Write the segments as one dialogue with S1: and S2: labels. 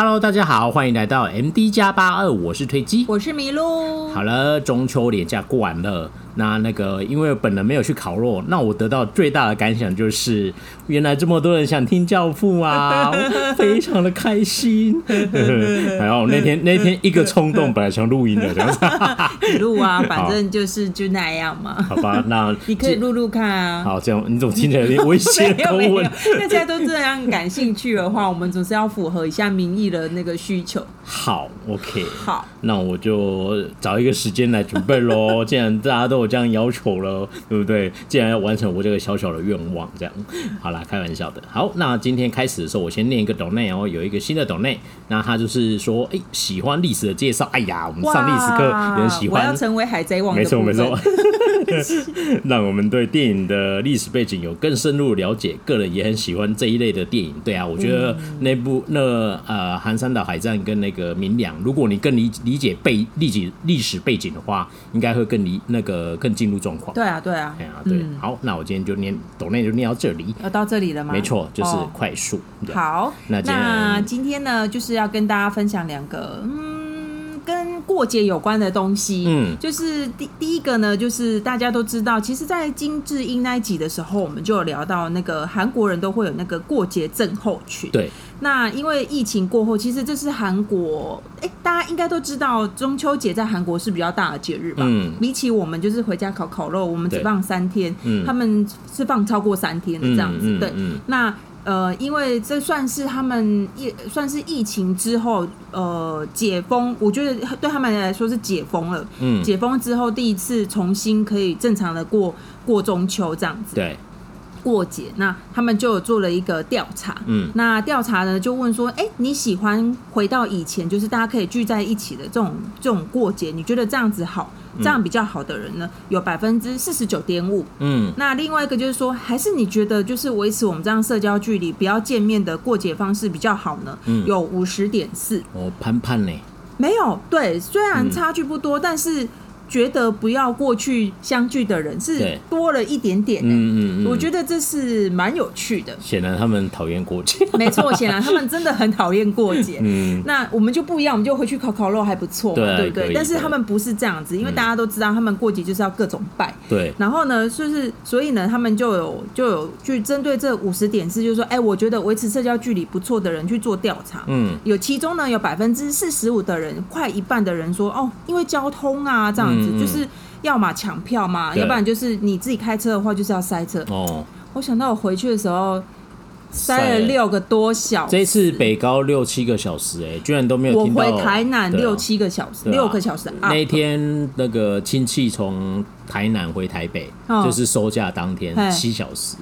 S1: Hello，大家好，欢迎来到 MD 加八二，我是推机，
S2: 我是麋鹿。
S1: 好了，中秋连假过完了。那那个，因为本人没有去烤肉，那我得到最大的感想就是，原来这么多人想听教父啊，非常的开心。然后那天那天一个冲动，本来想录音的这样子，
S2: 录啊，反正就是就那样嘛。
S1: 好吧，那
S2: 你可以录录看啊。
S1: 好，这样你怎么听起来有点危险？
S2: 口吻。大家都这样感兴趣的话，我们总是要符合一下民意的那个需求。
S1: 好，OK，
S2: 好，
S1: 那我就找一个时间来准备喽。既然大家都有这样要求了，对不对？既然要完成我这个小小的愿望，这样好啦，开玩笑的。好，那今天开始的时候，我先念一个抖内哦，有一个新的抖内，那他就是说，哎，喜欢历史的介绍。哎呀，我们上历史课也很喜欢。
S2: 我要成为海贼王。
S1: 没错没错。让我们对电影的历史背景有更深入了解。个人也很喜欢这一类的电影。对啊，我觉得那部那呃，寒山岛海战跟那个明梁，如果你更理理解背历史历史背景的话，应该会更理那个更进入状况。
S2: 对啊，对啊，
S1: 对啊，对。好，那我今天就念抖内就念到这里。
S2: 要到这里了吗？
S1: 没错，就是快速。
S2: 好，那那今天呢，就是要跟大家分享两个嗯。跟过节有关的东西，嗯，就是第第一个呢，就是大家都知道，其实，在金智英那一集的时候，我们就有聊到那个韩国人都会有那个过节症候群。
S1: 对，
S2: 那因为疫情过后，其实这是韩国，哎、欸，大家应该都知道，中秋节在韩国是比较大的节日吧？嗯，比起我们就是回家烤烤肉，我们只放三天，嗯，他们是放超过三天的这样子，嗯嗯嗯、对，那。呃，因为这算是他们疫算是疫情之后，呃，解封，我觉得对他们来说是解封了。嗯，解封之后第一次重新可以正常的过过中秋这样子。
S1: 对，
S2: 过节，那他们就有做了一个调查。嗯，那调查呢就问说，哎，你喜欢回到以前，就是大家可以聚在一起的这种这种过节？你觉得这样子好？这样比较好的人呢，有百分之四十九点五。嗯，那另外一个就是说，还是你觉得就是维持我们这样社交距离、不要见面的过节方式比较好呢？嗯，有五十点四。
S1: 哦，潘潘呢？
S2: 没有，对，虽然差距不多，但是。觉得不要过去相聚的人是多了一点点，嗯嗯嗯，我觉得这是蛮有趣的。
S1: 显然他们讨厌过节，
S2: 没错，显然他们真的很讨厌过节。嗯，那我们就不一样，我们就回去烤烤肉还不错，对不对？但是他们不是这样子，因为大家都知道，他们过节就是要各种拜。对。然后呢，就是所以呢，他们就有就有去针对这五十点是，就是说，哎，我觉得维持社交距离不错的人去做调查。嗯。有其中呢，有百分之四十五的人，快一半的人说，哦，因为交通啊这样。就是要么抢票嘛，要不然就是你自己开车的话，就是要塞车。哦，我想到我回去的时候塞了六个多小时。
S1: 这次北高六七个小时，哎，居然都没有听到。
S2: 我回台南六七个小时，六个小时。
S1: 那一天那个亲戚从台南回台北，就是收假当天七小时。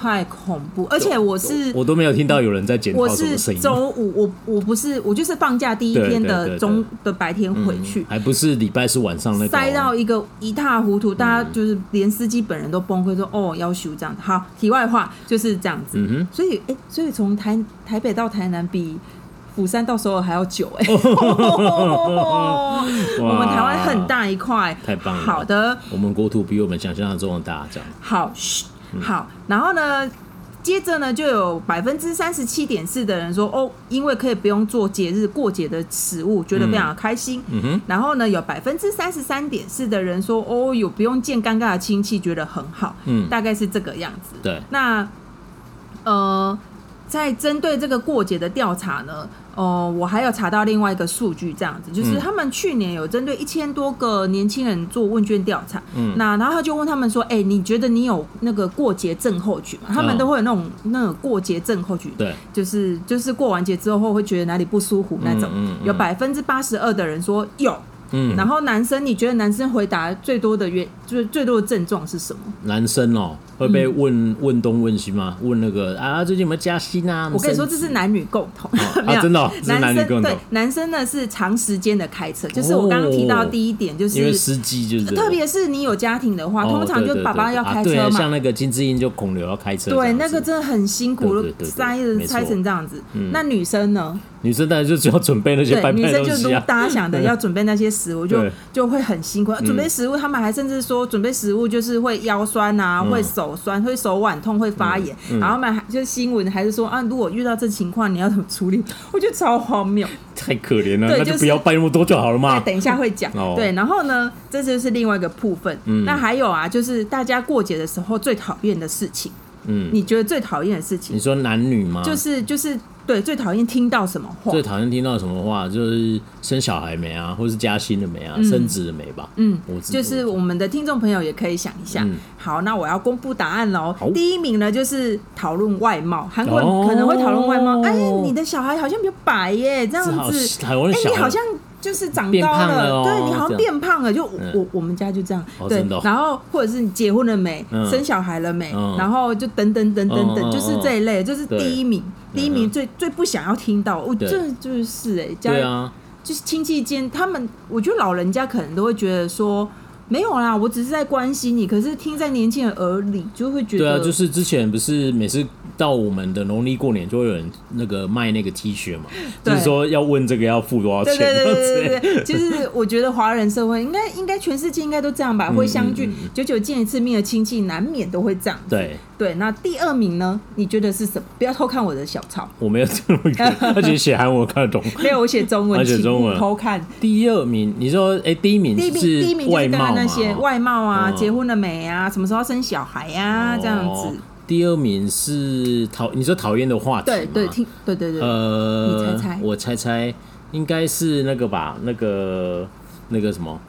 S2: 太恐怖，而且我是
S1: 我都没有听到有人在检讨什么声音。
S2: 我是周五，我我不是我就是放假第一天的中的白天回去，
S1: 还不是礼拜是晚上那个
S2: 塞到一个一塌糊涂，大家就是连司机本人都崩溃说哦要修这样子。好，题外话就是这样子。嗯哼，所以哎，所以从台台北到台南比釜山到首尔还要久哎。我们台湾很大一块，
S1: 太棒了。
S2: 好的，
S1: 我们国土比我们想象中的大，这样
S2: 好。好，然后呢，接着呢，就有百分之三十七点四的人说，哦，因为可以不用做节日过节的食物，觉得非常的开心。嗯哼。然后呢，有百分之三十三点四的人说，哦，有不用见尴尬的亲戚，觉得很好。嗯，大概是这个样子。
S1: 对。
S2: 那，呃，在针对这个过节的调查呢？哦，我还有查到另外一个数据，这样子，就是他们去年有针对一千多个年轻人做问卷调查，嗯，那然后他就问他们说，哎、欸，你觉得你有那个过节症候群吗？他们都会有那种那种过节症候群，对，就是就是过完节之后会觉得哪里不舒服那种，有百分之八十二的人说有。嗯，然后男生，你觉得男生回答最多的原就是最多的症状是什么？
S1: 男生哦，会被问、嗯、问东问西吗？问那个啊，最近有没有加薪啊？
S2: 我跟你说，这是男女共同，
S1: 哦、没有、啊、真的、男女共同。
S2: 对，男生呢是长时间的开车，就是我刚刚提到第一点，就是、哦、
S1: 因为司机就是，
S2: 特别是你有家庭的话，通常就爸爸要开车嘛，像
S1: 那个金智英就孔刘要开车，
S2: 对，那个真的很辛苦，塞的塞成这样子。那女生呢？
S1: 女生当然就只要准备那些拜拜东西啊。
S2: 女生就如大家想的要准备那些食物，就就会很辛苦。准备食物，他们还甚至说说准备食物就是会腰酸啊，会手酸，会手腕痛，会发炎。然后嘛，就是新闻还是说啊，如果遇到这情况，你要怎么处理？我觉得超荒谬，
S1: 太可怜了。那就不要办那么多就好了嘛。
S2: 等一下会讲。对，然后呢，这就是另外一个部分。嗯那还有啊，就是大家过节的时候最讨厌的事情。嗯，你觉得最讨厌的事情？
S1: 你说男女吗？
S2: 就是就是。对，最讨厌听到什么话？
S1: 最讨厌听到什么话？就是生小孩没啊，或是加薪了没啊，嗯、升职了没吧？
S2: 嗯，我就是我们的听众朋友也可以想一下。嗯、好，那我要公布答案喽。第一名呢，就是讨论外貌，韩国人可能会讨论外貌。哦、哎，你的小孩好像比较白耶，这样子。哎，你好像。就是长高了，了对，你好像变胖了。就我、嗯、我们家就这样，哦、对。然后或者是你结婚了没，嗯、生小孩了没，嗯、然后就等等等等等，嗯、就是这一类，就是第一名，第一名最、嗯、最不想要听到。我这就是哎，家里就是亲戚间，他们我觉得老人家可能都会觉得说。没有啦，我只是在关心你。可是听在年轻人耳里，就会觉得对啊，
S1: 就是之前不是每次到我们的农历过年，就会有人那个卖那个 T 恤嘛，就是说要问这个要付多少钱。对对对对对，其实
S2: 我觉得华人社会应该应该全世界应该都这样吧，会相聚久久见一次面的亲戚，难免都会这样。
S1: 对。
S2: 对，那第二名呢？你觉得是什么？不要偷看我的小抄，
S1: 我没有这么看，而且写韩文我看得懂。
S2: 没有，我写中文，
S1: 写中文。
S2: 偷看。
S1: 第二名，你说，哎，第一名是第一名就是刚刚
S2: 那些外貌啊，结婚了没啊，什么时候生小孩呀，这样子。
S1: 第二名是讨，你说讨厌的话题，
S2: 对对，听，对对对。
S1: 呃，
S2: 你猜猜，
S1: 我猜猜，应该是那个吧？那个那个什么？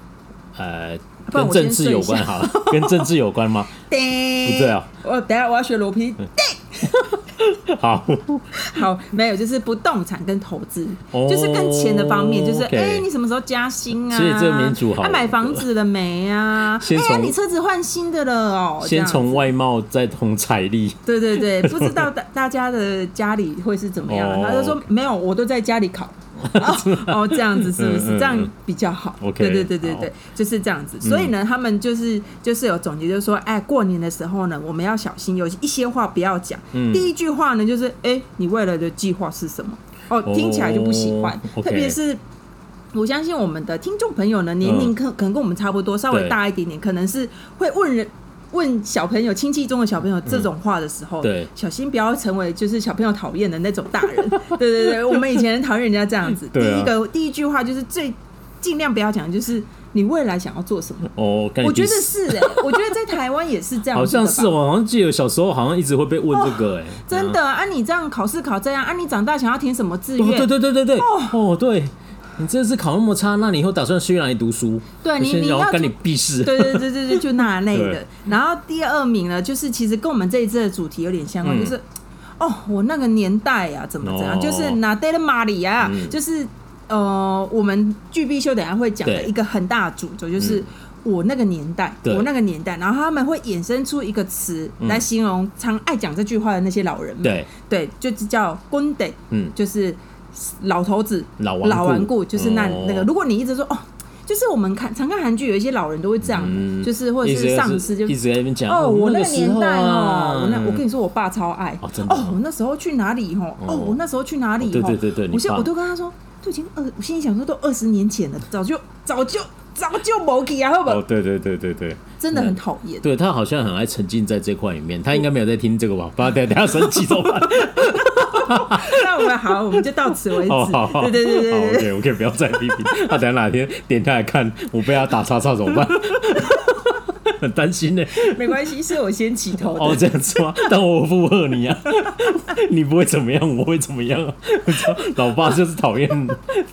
S1: 呃。跟政治有关好了，跟政治有关吗？不对啊，
S2: 我等下我要学罗皮。
S1: 好
S2: 好，没有，就是不动产跟投资，就是跟钱的方面，就是哎，你什么时候加薪啊？
S1: 所以这个民主好，
S2: 他买房子了没啊？哎，你车子换新的了哦。
S1: 先从外貌，再从财力。
S2: 对对对，不知道大大家的家里会是怎么样？他就说没有，我都在家里考。哦，这样子是不是这样比较好？对对对对对，就是这样子。所以呢，他们就是就是有总结，就是说，哎，过年的时候呢，我们要小心，有一些话不要讲。第一句话呢，就是哎，你未来的计划是什么？哦，听起来就不喜欢。特别是我相信我们的听众朋友呢，年龄可可能跟我们差不多，稍微大一点点，可能是会问人。问小朋友亲戚中的小朋友这种话的时候，对，小心不要成为就是小朋友讨厌的那种大人。对对对，我们以前讨厌人家这样子。第一个第一句话就是最尽量不要讲，就是你未来想要做什么。哦，我觉得是哎，我觉得在台湾也是这样。
S1: 好像是我好像记得小时候好像一直会被问这个哎，
S2: 真的啊？你这样考试考这样啊？你长大想要填什么志愿？
S1: 对对对对对，哦对。你这次考那么差，那你以后打算去哪里读书？
S2: 对，你你要
S1: 跟你避世。
S2: 对对对对对，就那类的。然后第二名呢，就是其实跟我们这一次的主题有点相关，就是哦，我那个年代呀，怎么怎样，就是拿德勒玛里亚，就是呃，我们巨必修等下会讲的一个很大的主轴，就是我那个年代，我那个年代，然后他们会衍生出一个词来形容常爱讲这句话的那些老人们。对对，就是叫公德，嗯，就是。老头子，老顽固，就是那那个。如果你一直说哦，就是我们看常看韩剧，有一些老人都会这样，就是或者是上司就一直在那边讲哦，我那个年代哦，我那我跟你说，我爸超爱哦，我那时候去哪里哦，哦，我那时候去哪里？对对对对，我现我都跟他说，都已经二，我心里想说都二十年前了，早就早就早就没给啊，好不好？对对对对对，真的很讨厌。对他好像很爱沉浸在这块里面，他应该没有在听这个吧？不然等下生气怎么办？那我们好，我们就到此为止。对对对对对，OK OK，不要再批评。他等下哪天点开来看，我被他打叉叉怎么办？很担心呢。没关系，是我先起头的。哦，这样子吗？但我附和你啊，你不会怎么样，我会怎么样啊？老爸就是讨厌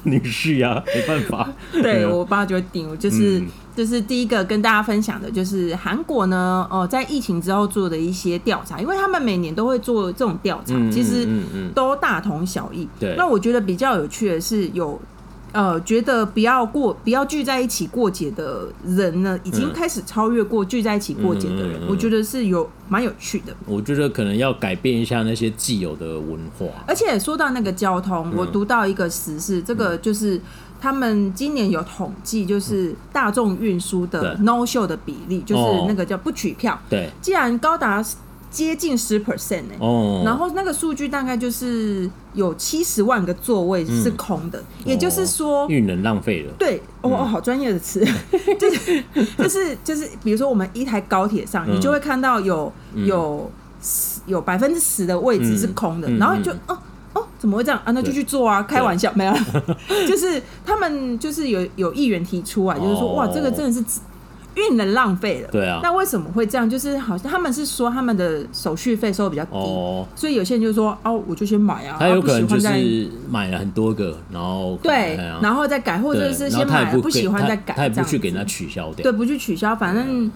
S2: 女婿啊，没办法。对我爸就会顶，就是。就是第一个跟大家分享的，就是韩国呢，哦，在疫情之后做的一些调查，因为他们每年都会做这种调查，其实都大同小异。对，那我觉得比较有趣的是，有呃，觉得不要过、不要聚在一起过节的人呢，已经开始超越过聚在一起过节的人，我觉得是有蛮有趣的。我觉得可能要改变一下那些既有的文化。而且说到那个交通，我读到一个时事，这个就是。他们今年有统计，就是大众运输的 no show 的比例，就是那个叫不取票。对，既然高达接近十 percent 哎，哦，然后那个数据大概就是有七十万个座位是空的，嗯、也就是说
S1: 运能浪费了。
S2: 对，哦，嗯、好专业的词，就是就是就是，比如说我们一台高铁上，嗯、你就会看到有有有百分之十的位置是空的，嗯、然后就哦哦，怎么会这样？啊？那就去坐啊，开玩笑没有，就是他们就是有有议员提出啊，就是说哇，这个真的是。运能浪费了，
S1: 对啊，
S2: 那为什么会这样？就是好像他们是说他们的手续费收的比较低，哦，所以有些人就说哦，我就先买啊。
S1: 他有可能就是买了很多个，然后
S2: 对，然后再改，或者是先买了不喜欢再改，
S1: 他也不去给他取消掉，
S2: 对，不去取消，反正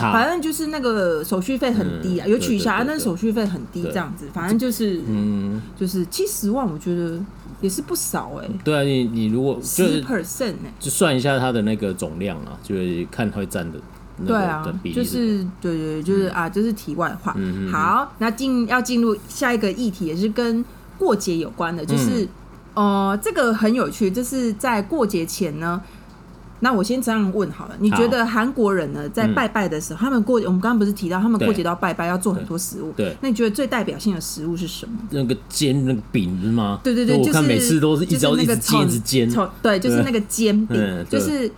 S2: 反正就是那个手续费很低啊，有取消，但是手续费很低，这样子，反正就是嗯，就是七十万，我觉得。也是不少哎、欸，
S1: 对啊，你你如果
S2: 十 percent 哎，
S1: 就算一下它的那个总量啊，就是看它会占的
S2: 对啊，就是对对对，就是、嗯、啊，这、就是题外话。嗯、好，那进要进入下一个议题，也是跟过节有关的，就是、嗯、呃，这个很有趣，就是在过节前呢。那我先这样问好了，你觉得韩国人呢，在拜拜的时候，他们过我们刚刚不是提到他们过节都要拜拜，要做很多食物，对，那你觉得最代表性的食物是什么？
S1: 那个煎那个饼是吗？
S2: 对对对，就
S1: 是每次都是一直一直煎一直煎，
S2: 对，就是那个煎饼，就是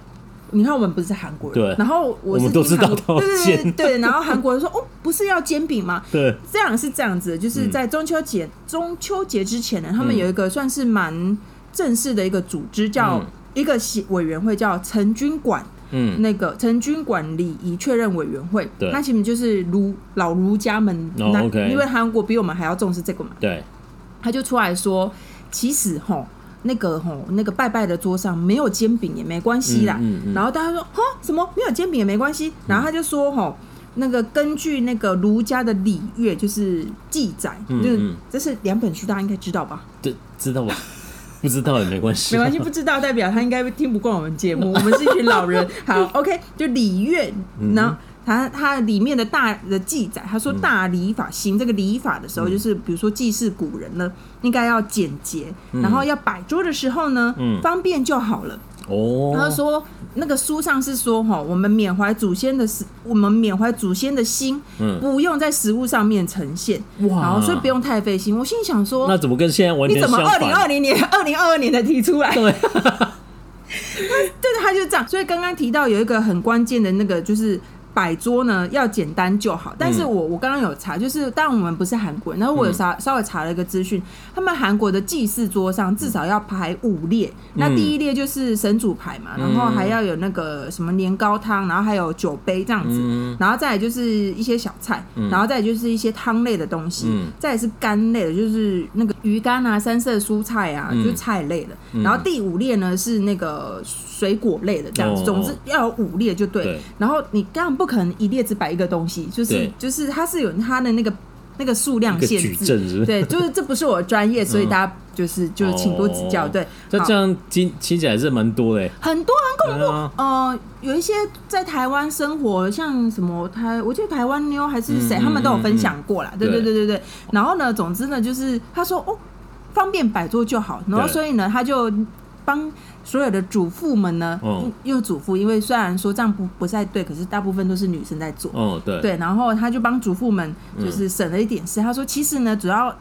S2: 你看我们不是韩国人，
S1: 对，
S2: 然后
S1: 我们都知道，对
S2: 对对对，然后韩国人说 哦，不是要煎饼吗？
S1: 对，
S2: 这样是这样子，就是在中秋节中秋节之前呢，他们有一个算是蛮正式的一个组织叫。一个委员会叫成均馆，嗯，那个成均馆礼仪确认委员会，对，它其实就是儒老儒家们，那、因为韩国比我们还要重视这个嘛，
S1: 对，
S2: 他就出来说，其实吼那个吼那个拜拜的桌上没有煎饼也没关系啦，嗯嗯嗯、然后大家说哈什么？没有煎饼也没关系，然后他就说吼那个根据那个儒家的礼乐就是记载，嗯嗯、就是这是两本书，大家应该知道吧？
S1: 对，知道吧？不知道也没关系，
S2: 没关系，不知道代表他应该听不惯我们节目。我们是一群老人，好，OK，就礼乐，然后他他里面的大的记载，他说大礼法行这个礼法的时候，就是比如说祭祀古人呢，应该要简洁，然后要摆桌的时候呢，方便就好了。哦，他说那个书上是说哈，我们缅怀祖先的是，我们缅怀祖先的心，嗯，不用在食物上面呈现，哇，然后所以不用太费心。我心里想说，
S1: 那怎么跟现在完全？
S2: 你怎么二零二零年、二零二二年的提出来？对，对，他就这样。所以刚刚提到有一个很关键的那个就是。摆桌呢要简单就好，但是我我刚刚有查，就是当然我们不是韩国人，然后我有稍稍微查了一个资讯，他们韩国的祭祀桌上至少要排五列，那第一列就是神主牌嘛，然后还要有那个什么年糕汤，然后还有酒杯这样子，然后再来就是一些小菜，然后再来就是一些汤类的东西，再来是干类的，就是那个鱼干啊、三色蔬菜啊，就是菜类的，然后第五列呢是那个水果类的这样子，总之要有五列就对，然后你刚。不可能一列只摆一个东西，就是就是它是有它的那个那个数量限制，对，就是这不是我的专业，所以大家就是、嗯、就请多指教。对，
S1: 那这样听听起来是蛮多的，
S2: 很多很恐怖。啊、呃，有一些在台湾生活，像什么台，我记得台湾妞还是谁，嗯、他们都有分享过啦。嗯、对对对对对。然后呢，总之呢，就是他说哦，方便摆桌就好。然后所以呢，他就帮。所有的主妇们呢，哦、因为主妇，因为虽然说这样不不太对，可是大部分都是女生在做。
S1: 哦，对。
S2: 对，然后他就帮主妇们就是省了一点事。嗯、他说，其实呢，主要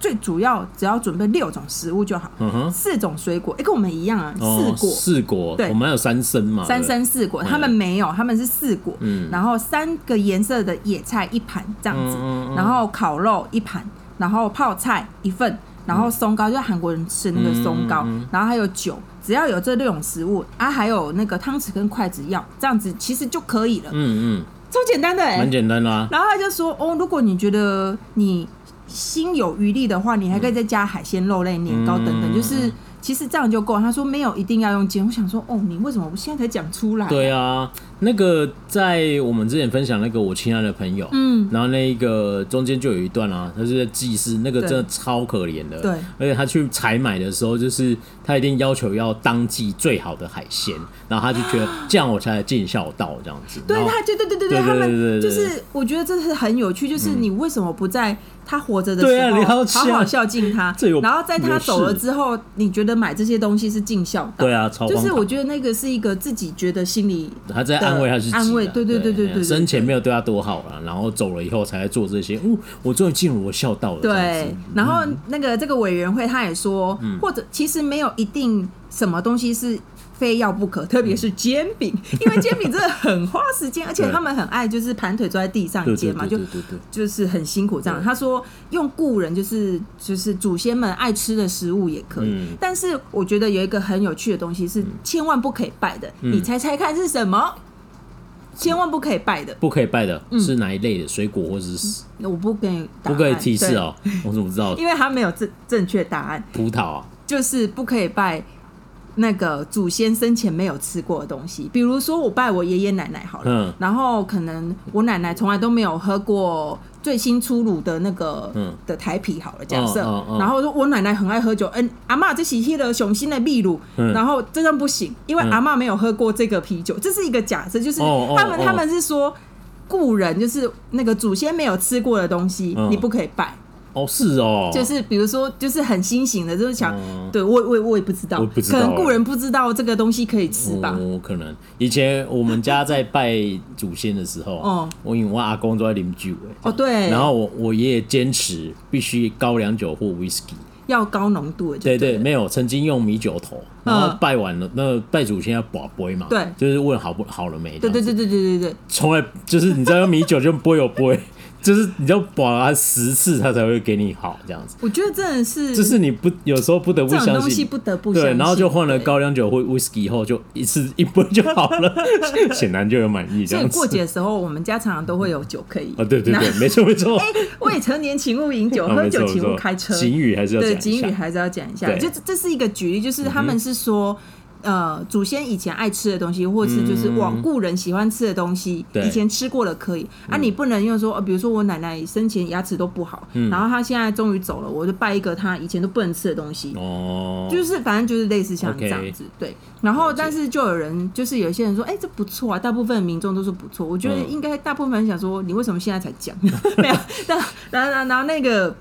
S2: 最主要只要准备六种食物就好，四种水果，哎，跟我们一样啊，哦、四果。四果。对，
S1: 我们还有三生嘛。
S2: 三生四果，他们没有，他们是四果。嗯。然后三个颜色的野菜一盘这样子，然后烤肉一盘，然后泡菜一份，然后松糕，嗯、就韩国人吃那个松糕，嗯嗯、然后还有酒。只要有这六种食物啊，还有那个汤匙跟筷子要这样子，其实就可以了。嗯嗯，超简单的
S1: 蛮简单的啊。
S2: 然后他就说哦，如果你觉得你心有余力的话，你还可以再加海鲜、肉类、年糕等等，嗯、就是。其实这样就够。他说没有一定要用煎。我想说，哦，你为什么我现在才讲出来？
S1: 对啊，那个在我们之前分享那个我亲爱的朋友，嗯，然后那一个中间就有一段啊，他是在祭祀，那个真的超可怜的，对，而且他去采买的时候，就是他一定要求要当季最好的海鲜，然后他就觉得这样我才尽孝道这样子。
S2: 对，他就对对对对，他们就是我觉得这是很有趣，就是你为什么不在？他活着的时候，好好孝敬他。然后在他走了之后，你觉得买这些东西是尽孝道？
S1: 对啊，
S2: 就是我觉得那个是一个自己觉得心里
S1: 他在安慰他自己，
S2: 安慰，对对对对对，
S1: 生前没有对他多好了，然后走了以后才来做这些。哦，我终于进入我孝道了。
S2: 对，然后那个这个委员会他也说，或者其实没有一定什么东西是。非要不可，特别是煎饼，因为煎饼真的很花时间，而且他们很爱就是盘腿坐在地上煎嘛，就就是很辛苦这样。他说用故人就是就是祖先们爱吃的食物也可以，但是我觉得有一个很有趣的东西是千万不可以拜的，你猜猜看是什么？千万不可以拜的，
S1: 不可以拜的是哪一类的水果或者是？
S2: 我不给你，
S1: 不可以提示哦，我怎么知道？
S2: 因为他没有正正确答案。
S1: 葡萄啊，
S2: 就是不可以拜。那个祖先生前没有吃过的东西，比如说我拜我爷爷奶奶好了，嗯，然后可能我奶奶从来都没有喝过最新出炉的那个的台啤好了，假设，然后说我奶奶很爱喝酒，嗯，阿嬷这是迄个雄心的秘鲁，然后这样不行，因为阿嬷没有喝过这个啤酒，这是一个假设，就是他们他们是说故人就是那个祖先没有吃过的东西，你不可以拜。
S1: 哦，是哦，
S2: 就是比如说，就是很新型的，就是想，对我我我也不知道，可能故人不知道这个东西可以吃吧。
S1: 哦，可能。以前我们家在拜祖先的时候，哦，我因为我阿公都在啉酒，
S2: 哦对，
S1: 然后我我爷爷坚持必须高粱酒或 whisky，
S2: 要高浓度的，
S1: 对对，没有曾经用米酒头，然后拜完了，那拜祖先要保杯嘛，对，就是问好不好了没，
S2: 对对对对对对对，
S1: 从来 就是你知道用米酒就不会有杯。就是你要保他十次，他才会给你好这样子。
S2: 我觉得真的是，
S1: 就是你不有时候不得不相信，
S2: 不得不相信。
S1: 对，然后就换了高粱酒或 whisky 以后，就一次一杯就好了，显然就有满意。这样
S2: 过节的时候，我们家常常都会有酒可以。
S1: 啊，对对对，没错没错。
S2: 哎，未成年请勿饮酒，喝酒请勿开车。
S1: 警语还是要对
S2: 警语还是要讲一下。就这是一个举例，就是他们是说。呃，祖先以前爱吃的东西，或是就是往故人喜欢吃的东西，以前吃过了可以啊。你不能用说，呃，比如说我奶奶生前牙齿都不好，然后她现在终于走了，我就拜一个她以前都不能吃的东西。哦，就是反正就是类似像这样子，对。然后但是就有人就是有些人说，哎，这不错啊，大部分民众都说不错。我觉得应该大部分人想说，你为什么现在才讲？没有，但然后然后那个。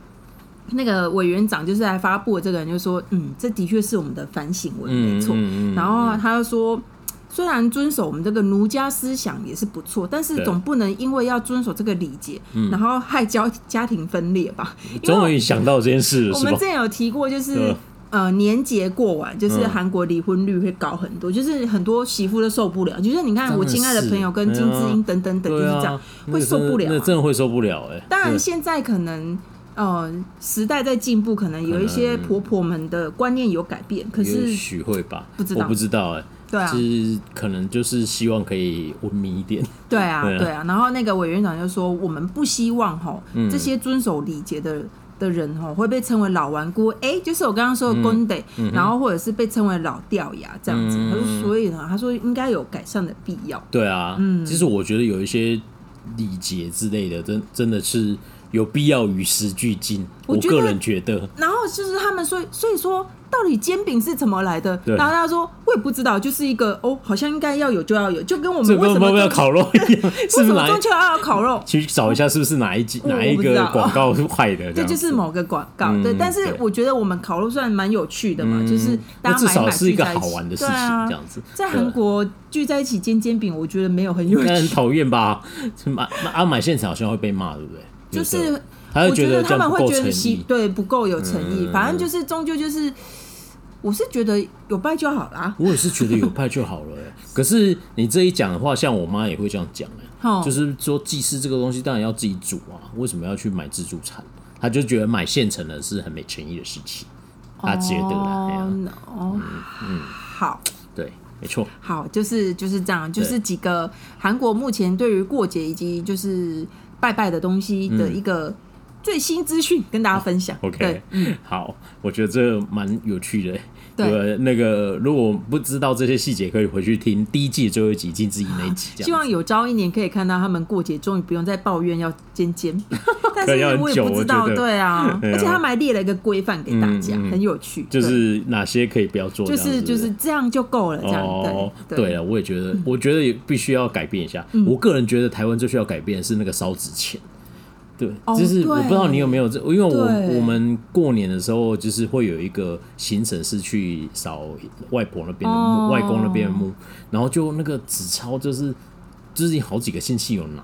S2: 那个委员长就是来发布的这个人就说，嗯，这的确是我们的反省文，没错。嗯嗯、然后他又说，虽然遵守我们这个儒家思想也是不错，但是总不能因为要遵守这个礼节，然后害家家庭分裂吧？
S1: 终于想到这件事了。
S2: 我们之前有提过，就是呃年节过完，就是韩国离婚率会高很多，就是很多媳妇都受不了。就是你看我亲爱的朋友跟金智英等等等，就是这样、啊、会受不了、啊，
S1: 那真的会受不了哎、欸。
S2: 当然现在可能。呃，时代在进步，可能有一些婆婆们的观念有改变，可是
S1: 许会吧？
S2: 不知道，
S1: 我不知道哎。
S2: 对啊，
S1: 是可能就是希望可以文明一点。
S2: 对啊，对啊。然后那个委员长就说：“我们不希望哈，这些遵守礼节的的人哈，会被称为老顽固。哎，就是我刚刚说的公德，然后或者是被称为老掉牙这样子。他说，所以呢，他说应该有改善的必要。
S1: 对啊，嗯，其实我觉得有一些礼节之类的，真真的是。有必要与时俱进，我个人觉得。
S2: 然后就是他们说，所以说到底煎饼是怎么来的？然后他说我也不知道，就是一个哦，好像应该要有就要有，就跟我们为什么要
S1: 烤肉一样，是不是
S2: 中秋要烤肉？
S1: 去找一下是不是哪一集哪一个广告是坏的？
S2: 这就是某个广告。对，但是我觉得我们烤肉算蛮有趣的嘛，就是大家
S1: 至少是一个好玩的事情，这样子。
S2: 在韩国聚在一起煎煎饼，我觉得没有很有趣，
S1: 很讨厌吧？买啊买现场好像会被骂，对不对？
S2: 就是，我觉得他们会觉得习对不够有诚意，反正就是终究就是，我是觉得有拜就好啦。
S1: 我也是觉得有拜就好了，可是你这一讲的话，像我妈也会这样讲哎，就是说祭祀这个东西当然要自己煮啊，为什么要去买自助餐？他就觉得买现成的是很没诚意的事情，他觉得啦。
S2: 哦，嗯，好，
S1: 对，没错，
S2: 好，就是就是这样，就是几个韩国目前对于过节以及就是。拜拜的东西的一个最新资讯跟大家分享。
S1: OK，嗯，好，我觉得这蛮有趣的。对，那个如果不知道这些细节，可以回去听第一季最后一集金智英那一集。
S2: 希望有朝一年可以看到他们过节，终于不用再抱怨要煎煎饼。但是我也不知道，对啊，而且他们还列了一个规范给大家，很有趣。
S1: 就是哪些可以不要做，
S2: 就是就是这样就够了。这样
S1: 对对了，我也觉得，我觉得也必须要改变一下。我个人觉得台湾最需要改变的是那个烧纸钱。对，就是我不知道你有没有这，因为我我们过年的时候就是会有一个行程是去扫外婆那边的墓，外公那边的墓，然后就那个纸钞就是就是好几个星期有拿，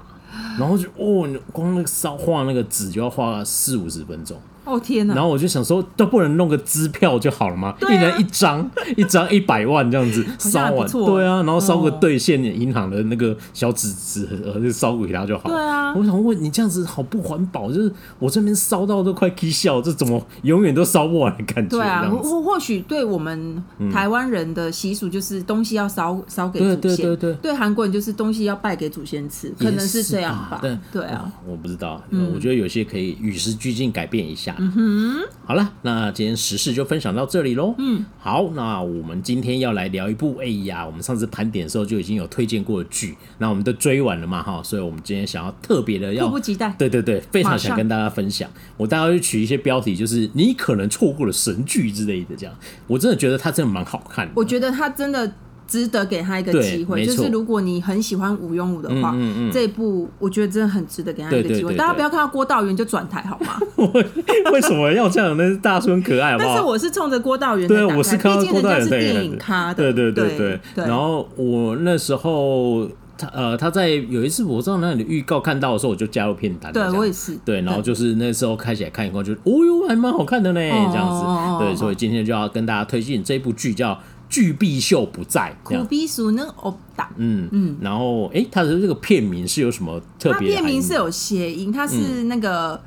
S1: 然后就哦，光那个烧画那个纸就要画四五十分钟。
S2: 哦天哪！
S1: 然后我就想说，都不能弄个支票就好了吗？
S2: 啊、
S1: 一人一张，一张一百万这样子烧完，对啊，然后烧个兑现银行的那个小纸纸呃，就烧给他就好。
S2: 对啊，
S1: 我想问你这样子好不环保？就是我这边烧到都快气笑，这怎么永远都烧不完的感觉？
S2: 对啊，或或许对我们台湾人的习俗就是东西要烧烧给祖先，
S1: 对对对对，
S2: 对韩国人就是东西要拜给祖先吃，可能是这样吧？对对啊，
S1: 我不知道，我觉得有些可以与时俱进改变一下。嗯哼，好了，那今天时事就分享到这里喽。嗯，好，那我们今天要来聊一部，哎呀，我们上次盘点的时候就已经有推荐过的剧，那我们都追完了嘛，哈，所以我们今天想要特别的要
S2: 迫不及待，
S1: 对对对，非常想跟大家分享。我大概会取一些标题，就是你可能错过了神剧之类的，这样，我真的觉得它真的蛮好看的。
S2: 我觉得它真的。值得给他一个机会，就是如果你很喜欢吴庸武的话，嗯嗯嗯、这一部我觉得真的很值得给他一个机会。大家不要看到郭道元就转台好吗？
S1: 为什么要这样？那是大孙可爱好好，
S2: 但是我是冲着郭道元
S1: 对，我是看到郭道元
S2: 是电影咖的，
S1: 对对对对。然后我那时候他呃他在有一次我在那里的预告看到的时候，我就加入片单。
S2: 对我也是。
S1: 对，然后就是那时候开起来看以后就，哦哟还蛮好看的呢，这样子。哦、对，所以今天就要跟大家推荐这部剧叫。巨臂秀不在，
S2: 苦逼鼠能欧打，
S1: 嗯嗯，然后哎，它的这个片名是有什么特别？它
S2: 片名是有谐音，它是那个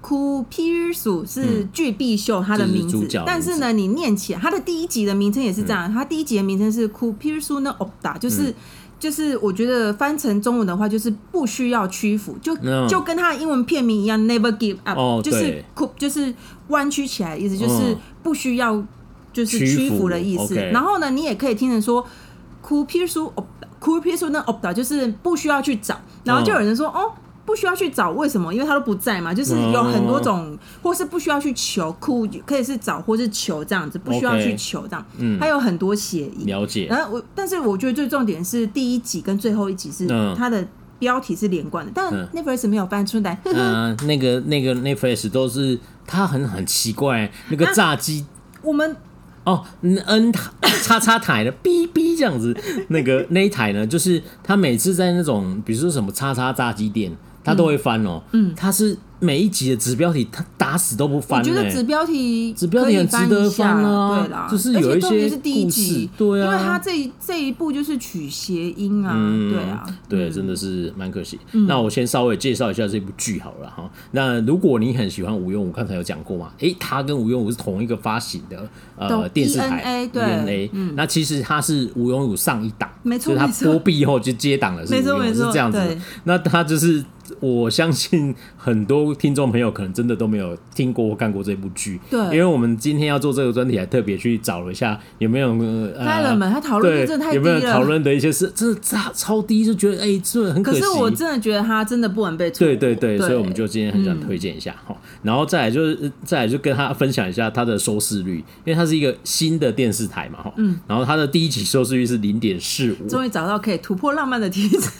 S2: 苦逼鼠是巨臂秀它的名字，但是呢，你念起来，它的第一集的名称也是这样，它第一集的名称是苦逼鼠能欧打，就是就是我觉得翻成中文的话就是不需要屈服，就就跟它的英文片名一样，Never Give Up，就是苦就是弯曲起来的意思，就是不需要。就是屈服的意思，然后呢，你也可以听成说苦皮书哦，苦皮书那哦的，就是不需要去找，然后就有人说哦，不需要去找，为什么？因为他都不在嘛，就是有很多种，或是不需要去求，苦可以是找或是求这样子，不需要去求这样，嗯，还有很多谐音。
S1: 了解。
S2: 然后我，但是我觉得最重点是第一集跟最后一集是它的标题是连贯的，但 Netflix 没有翻出来。
S1: 嗯，那个那个 Netflix 都是它很很奇怪，那个炸鸡
S2: 我们。
S1: 哦，N 台叉叉台的哔哔这样子，那个那一台呢，就是他每次在那种，比如说什么叉叉炸鸡店，他都会翻哦。嗯，他是。每一集的子标题，他打死都不翻。我
S2: 觉得子标题，
S1: 子标题很值得翻啊。对啦，就是有一些
S2: 是第一集，
S1: 对啊，
S2: 因为他这这一部就是取谐音啊，对啊，
S1: 对，真的是蛮可惜。那我先稍微介绍一下这部剧好了哈。那如果你很喜欢禹英禑，刚才有讲过嘛？诶，他跟禹英禑是同一个发行的呃电视台，ENA。那其实他是禹英禑上一档，
S2: 没错，
S1: 他播毕以后就接档了，是是这样子。那他就是。我相信很多听众朋友可能真的都没有听过或看过这部剧，
S2: 对，因
S1: 为我们今天要做这个专题，还特别去找了一下有没有
S2: 太冷门，他讨论真的太低了，
S1: 有没有讨论的一些事，真的超超低，就觉得哎，这很可惜。
S2: 可是我真的觉得他真的不能被
S1: 对对对，所以我们就今天很想推荐一下哈，然后再来就是再来就跟他分享一下他的收视率，因为它是一个新的电视台嘛哈，嗯，然后它的第一集收视率是零点四五，
S2: 终于找到可以突破浪漫的题材。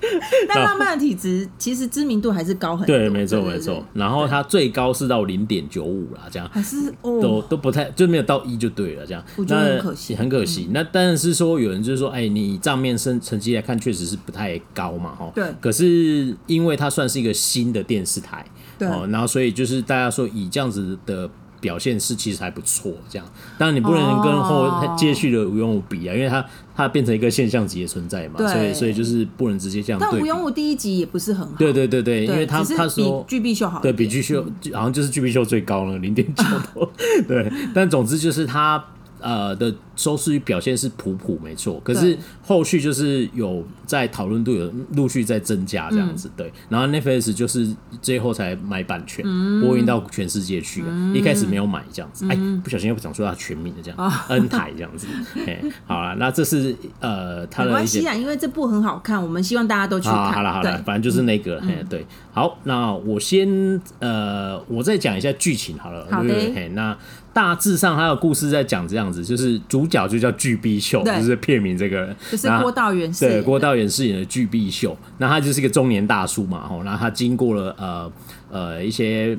S2: 但浪漫的体质其实知名度还是高很多，
S1: 对，没错没错。然后它最高是到零点九五啦，这样
S2: 还是哦，
S1: 都都不太就没有到一就对了，这样。
S2: 我觉得很可惜，
S1: 很可惜。那当然是说有人就是说，哎，你账面成成绩来看确实是不太高嘛，哈。
S2: 对。
S1: 可是因为它算是一个新的电视台，
S2: 对，
S1: 然后所以就是大家说以这样子的。表现是其实还不错，这样。当然你不能跟后接续的无用武比啊，因为它它变成一个现象级的存在嘛，所以所以就是不能直接这样。
S2: 但无用武第一集也不是很好，
S1: 对对对对，因为他他说
S2: 巨碧秀好，
S1: 对比巨秀好像就是巨碧秀最高了零点九多，对，但总之就是他。呃的收视率表现是普普没错，可是后续就是有在讨论度有陆续在增加这样子，对。然后 Netflix 就是最后才买版权播映到全世界去，一开始没有买这样子，哎，不小心又讲出他全名的这样，N 台这样子。哎好了，那这是呃他的一些，
S2: 因为这部很好看，我们希望大家都去看。
S1: 好了好了，反正就是那个，哎对。好，那我先呃我再讲一下剧情好了，
S2: 好的，
S1: 那。大致上，他的故事在讲这样子，就是主角就叫巨臂秀，就是片名这个人，
S2: 就是郭道元
S1: 对，郭道元饰演的巨臂秀。那他就是一个中年大叔嘛，吼，然后他经过了呃呃一些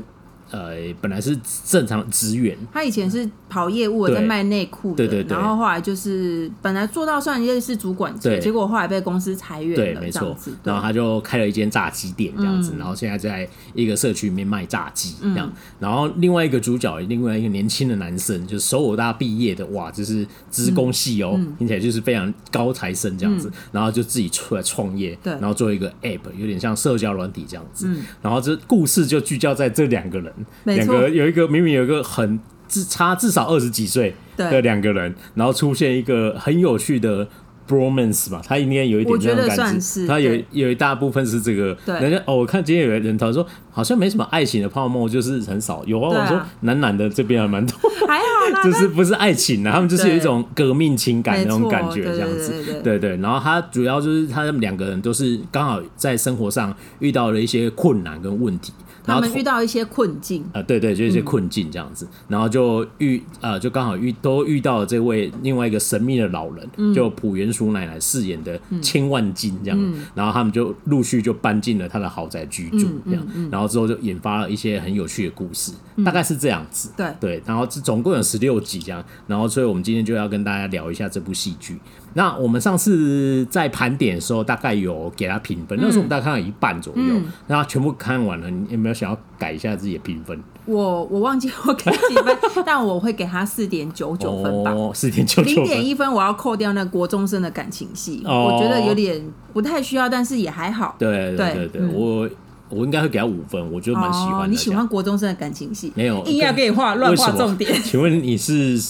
S1: 呃，本来是正常职员，
S2: 他以前是跑业务，在卖内裤的，对对对，然后后来就是本来做到算类似主管级，结果后来被公司裁员了，
S1: 对，没错。然后他就开了一间炸鸡店这样子，然后现在在一个社区里面卖炸鸡这样。然后另外一个主角，另外一个年轻的男生，就是首尔大毕业的，哇，就是资工系哦，听起来就是非常高材生这样子。然后就自己出来创业，对，然后做一个 app，有点像社交软体这样子。然后这故事就聚焦在这两个人。两个有一个明明有一个很至差至少二十几岁的两个人，然后出现一个很有趣的 bromance 吧，他应该有一点这种感觉。他有有一大部分是这个，人家哦，我看今天有人他说好像没什么爱情的泡沫，就是很少有啊。我说男男的这边还蛮多，还好，就是不是爱情啊，他们就是有一种革命情感那种感觉这样子。对对，然后他主要就是他们两个人都是刚好在生活上遇到了一些困难跟问题。
S2: 他们遇到一些困境。
S1: 啊、呃，对对，就一些困境这样子，嗯、然后就遇呃，就刚好遇都遇到了这位另外一个神秘的老人，嗯、就朴元淑奶奶饰演的千万金这样，嗯、然后他们就陆续就搬进了他的豪宅居住这样，然后之后就引发了一些很有趣的故事，嗯、大概是这样子，对。对，然后这总共有十六集这样，然后所以我们今天就要跟大家聊一下这部戏剧。那我们上次在盘点的时候，大概有给他评分，那时候我们大概看到一半左右，那、嗯、全部看完了，你有没有想要改一下自己的评分？
S2: 我我忘记我给几分，但我会给他四点九九分吧，
S1: 四点九九，
S2: 零点一分我要扣掉那国中生的感情戏，哦、我觉得有点不太需要，但是也还好。
S1: 对对对对，嗯、我我应该会给他五分，我觉得蛮喜欢、哦。
S2: 你喜欢国中生的感情戏？
S1: 没有，
S2: 硬要给你画乱画重点。
S1: 请问你是？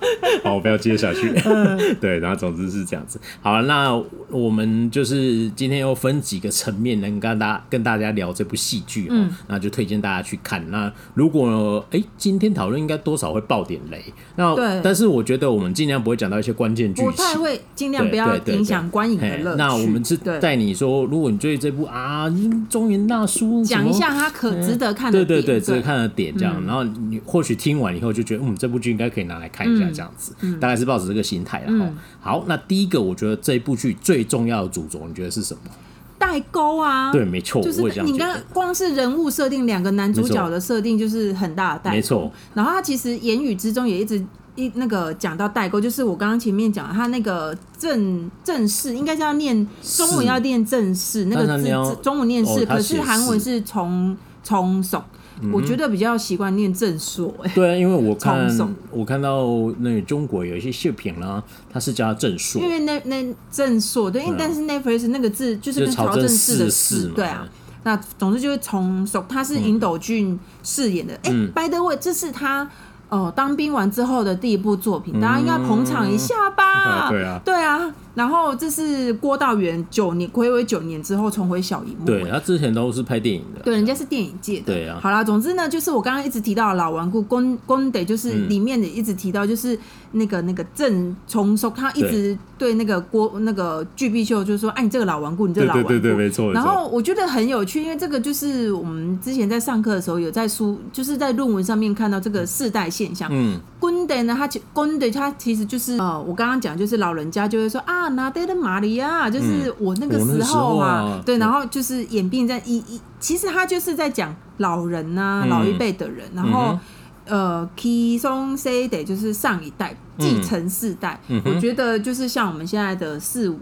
S1: 好，我不要接下去。对，然后总之是这样子。好，那我们就是今天又分几个层面，能跟大家跟大家聊这部戏剧哦。嗯、那就推荐大家去看。那如果哎、欸，今天讨论应该多少会爆点雷。那对但是我觉得我们尽量不会讲到一些关键剧情，不太
S2: 会尽量不要影响观影的乐趣。
S1: 那我们是带你说，如果你对这部啊中原大叔
S2: 讲一下他可值得看的点，对对对，
S1: 值得看的点这样。嗯、然后你或许听完以后就觉得，嗯，这部剧应该可以拿来看一下这样子。嗯、大概是抱着这个心态。然后、嗯、好，那第一个我觉得这一部剧最重要的主轴，你觉得是什么？
S2: 代沟啊，
S1: 对，没错，
S2: 就是你刚光是人物设定，两个男主角的设定就是很大的代沟。没错，然后他其实言语之中也一直一那个讲到代沟，就是我刚刚前面讲他那个正正式应该是要念中文要念正式那个字，中文念是，可是韩文是从从手。我觉得比较习惯念正硕，哎，
S1: 对啊，因为我 看我看到那个中国有一些视频啦，它是加正硕，
S2: 因为那那正硕对，因为但是 Netflix 那个字就是跟朝政寺的寺，对啊，那总之就是从手，他是尹斗俊饰演的，哎，by the way，这是他。哦，当兵完之后的第一部作品，大家应该捧场一下吧？嗯、对啊，对啊。然后这是郭道元九年暌违九年之后重回小荧幕。
S1: 对，他之前都是拍电影的。
S2: 对，人家是电影界的。
S1: 对啊。
S2: 好啦，总之呢，就是我刚刚一直提到的老顽固公公得，就是里面的一直提到，就是那个那个郑重收，他一直对那个郭那个具碧秀就是说，哎，你这个老顽固，你这个老顽固，对对对，没错。然后我觉得很有趣，因为这个就是我们之前在上课的时候有在书，就是在论文上面看到这个世代现象。嗯，公的呢，他其公的他其实就是呃，我刚刚讲就是老人家就会说啊，拿德玛利亚，就是我那个时候嘛，啊、对，然后就是演变在一一，其实他就是在讲老人呐、啊，老一辈的人，然后、呃，key song say 得就是上一代继承世代，我觉得就是像我们现在的四五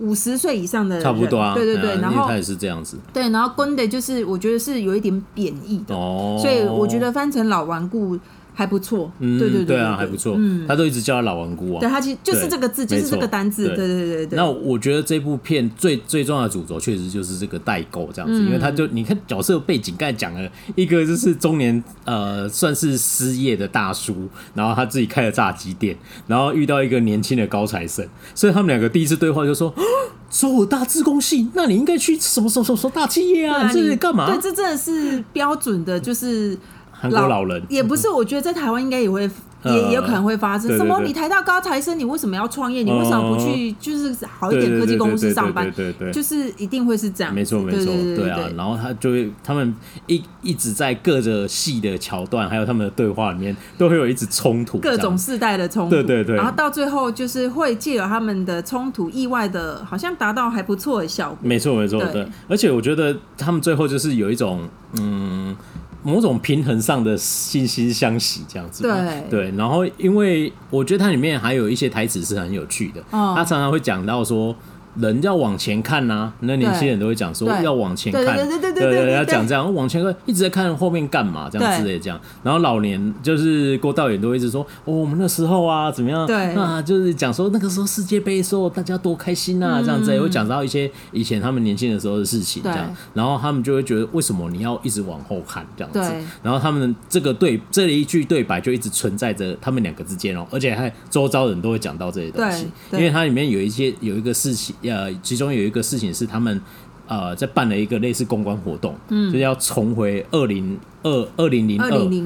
S2: 五十岁以上的，
S1: 差不多，
S2: 对对对，然后
S1: 他也是这样子，
S2: 对，然后公的就是我觉得是有一点贬义的，哦，所以我觉得翻成老顽固。还不错，对对对，对啊，
S1: 还不错，嗯，他都一直叫他老顽固啊，
S2: 对，他其实就是这个字，就是这个单字，对对对对。
S1: 那我觉得这部片最最重要的主轴，确实就是这个代沟这样子，因为他就你看角色背景，刚才讲了一个就是中年呃算是失业的大叔，然后他自己开了炸鸡店，然后遇到一个年轻的高材生，所以他们两个第一次对话就说，说我大自工系，那你应该去什么什么什么大企业啊，这是干嘛？
S2: 对，这真的是标准的，就是。
S1: 韩国老人
S2: 也不是，我觉得在台湾应该也会。也也有可能会发生什么？你台大高材生，你为什么要创业？你为什么不去就是好一点科技公司上班？对对，就是一定会是这样。
S1: 没错没错，对啊。然后他就会，他们一一直在各个戏的桥段，还有他们的对话里面，都会有一直冲突，
S2: 各种世代的冲突。对对对。然后到最后就是会借由他们的冲突，意外的好像达到还不错的效果。
S1: 没错没错，对。而且我觉得他们最后就是有一种嗯。某种平衡上的惺惺相惜这样子。
S2: 对
S1: 对，然后因为我觉得它里面还有一些台词是很有趣的，哦、他常常会讲到说。人要往前看呐、啊，那年轻人都会讲说要往前看，对对对对对，要讲这样往前看，一直在看后面干嘛这样之类这样。然后老年就是郭导演都一直说，哦，我们那时候啊怎么样？对啊，就是讲说那个时候世界杯的时候大家多开心啊，这样子也会讲到一些以前他们年轻的时候的事情这样。然后他们就会觉得为什么你要一直往后看这样子？然后他们这个对这一句对白就一直存在着他们两个之间哦，而且还周遭人都会讲到这些东西，因为它里面有一些有一个事情。呃，其中有一个事情是他们呃在办了一个类似公关活动，嗯，就是要重回二零二二零零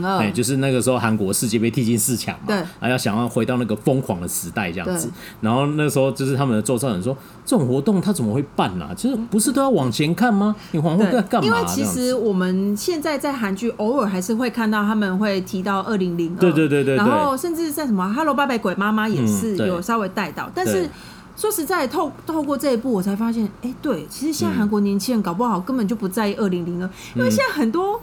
S1: 二，哎，就是那个时候韩国世界杯踢进四强嘛，对，还要想要回到那个疯狂的时代这样子。然后那时候就是他们的周遭人说，这种活动他怎么会办呢、啊？就是不是都要往前看吗？你往后在干嘛？
S2: 因为其实我们现在在韩剧偶尔还是会看到他们会提到二零零二，
S1: 对对对对，
S2: 然后甚至在什么《Hello 拜拜鬼妈妈》也是有稍微带到，但是。说实在，透透过这一步，我才发现，哎、欸，对，其实现在韩国年轻人搞不好根本就不在意二零零二，因为现在很多。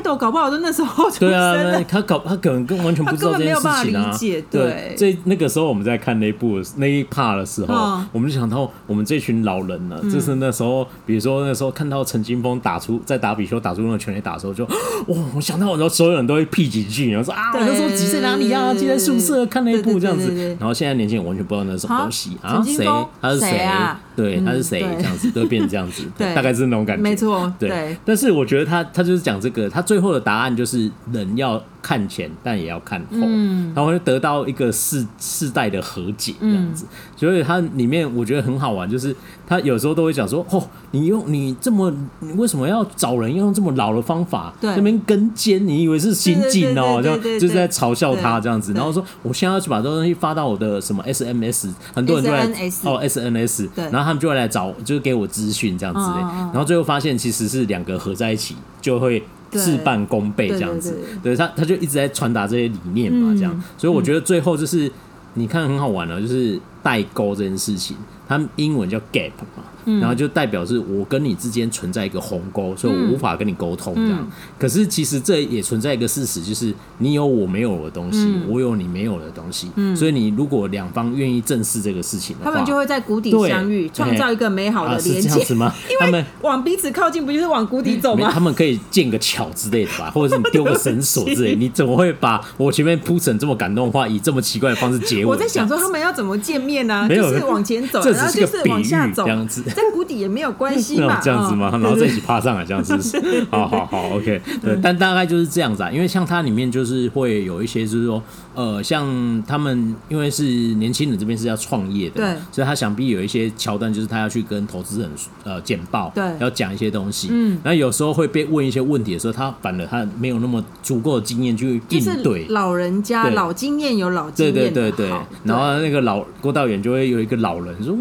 S2: Idol 搞不好都那时候出生的。对啊，
S1: 他搞他可能跟完全不知道这件事情啊。对，这那个时候我们在看那部那一 part 的时候，我们就想到我们这群老人呢，就是那时候，比如说那时候看到陈金峰打出在打比丘打出那个全垒打的时候，就 哇，我想到很多所有人都会屁几句，然后说啊，我那时候挤在哪里啊，挤在宿舍看那一部这样子。然后现在年轻人完全不知道那是什么东西啊，谁？他是谁啊？对，他是谁？这样子都会变成这样子，大概是那种感觉。
S2: 没错，
S1: 对。但是我觉得他他就是讲这个，他最后的答案就是人要看前，但也要看后，嗯、然后就得到一个世世代的和解这样子。嗯、所以它里面我觉得很好玩，就是他有时候都会讲说：“哦，你用你这么，你为什么要找人用这么老的方法？对这边跟监，你以为是刑警哦？这样就是在嘲笑他这样子。然后说我现在要去把这东西发到我的什么 SMS，很多人就
S2: 来
S1: 哦 SNS，然后他们就会来找，就是给我资讯这样子。然后最后发现其实是两个合在一起就会。事半功倍这样子，对，他，他就一直在传达这些理念嘛，这样，嗯、所以我觉得最后就是，嗯、你看很好玩了，就是代沟这件事情，他们英文叫 gap 嘛。然后就代表是我跟你之间存在一个鸿沟，所以我无法跟你沟通这样。可是其实这也存在一个事实，就是你有我没有的东西，我有你没有的东西。所以你如果两方愿意正视这个事情的话，
S2: 他们就会在谷底相遇，创造一个美好的连接。
S1: 是这样子吗？
S2: 因为往彼此靠近，不就是往谷底走吗？
S1: 他们可以建个桥之类的吧，或者是你丢个绳索之类。你怎么会把我前面铺成这么感动的话，以这么奇怪的方式结尾？
S2: 我在想说他们要怎么见面呢？就是往前走，然后就是往下走，这样子。在谷底也没有关系嘛，
S1: 这样子吗？然后再一起爬上来，这样子。好好好，OK。对，但大概就是这样子啊。因为像它里面就是会有一些，就是说，呃，像他们因为是年轻人这边是要创业的，对，所以他想必有一些桥段，就是他要去跟投资人呃简报，对，要讲一些东西。嗯，然后有时候会被问一些问题的时候，他反而他没有那么足够的经验去应对。
S2: 老人家老经验有老经验，
S1: 对对对对。然后那个老郭道远就会有一个老人说。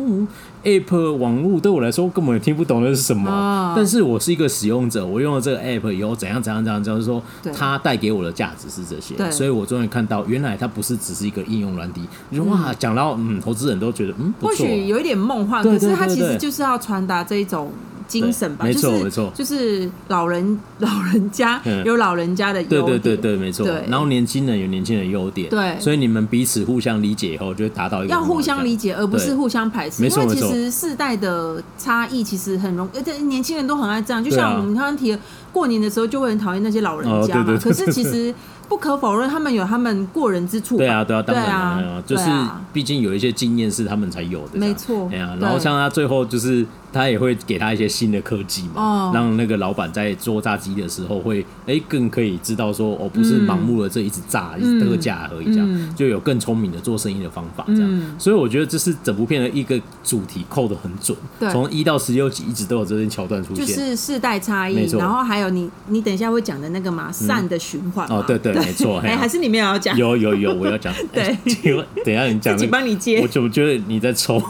S1: App 网络对我来说根本听不懂那是什么，哦、但是我是一个使用者，我用了这个 App 以后怎样怎样怎样，就是说它带给我的价值是这些，对。所以我终于看到原来它不是只是一个应用软体。你说哇，讲到嗯，投资人都觉得嗯，或许
S2: 有一点梦幻，可是它其实就是要传达这一种。精神吧，
S1: 没错没错，
S2: 就是老人 老人家有老人家的优点，
S1: 对对对对，没错。然后年轻人有年轻人的优点，对，所以你们彼此互相理解以后，就会达到一个
S2: 要互相理解，而不是互相排斥。因为其实世代的差异其实很容易，而且年轻人都很爱这样。就像我们刚刚提，过年的时候就会很讨厌那些老人家嘛。可是其实。不可否认，他们有他们过人之处。
S1: 对啊，对啊，当然啊，就是毕竟有一些经验是他们才有的。
S2: 没错。
S1: 对啊，然后像他最后就是他也会给他一些新的科技嘛，让那个老板在做炸鸡的时候会哎更可以知道说哦，不是盲目的这一直炸一直特价而已，这样就有更聪明的做生意的方法这样。所以我觉得这是整部片的一个主题扣的很准，从一到十六集一直都有这些桥段出现，
S2: 就是世代差异，然后还有你你等一下会讲的那个嘛善的循环
S1: 哦，对对。没错，
S2: 哎，还是你们也要讲？
S1: 有有有，我要讲。对，请等一下你讲，
S2: 自己帮你接。
S1: 我怎么觉得你在抽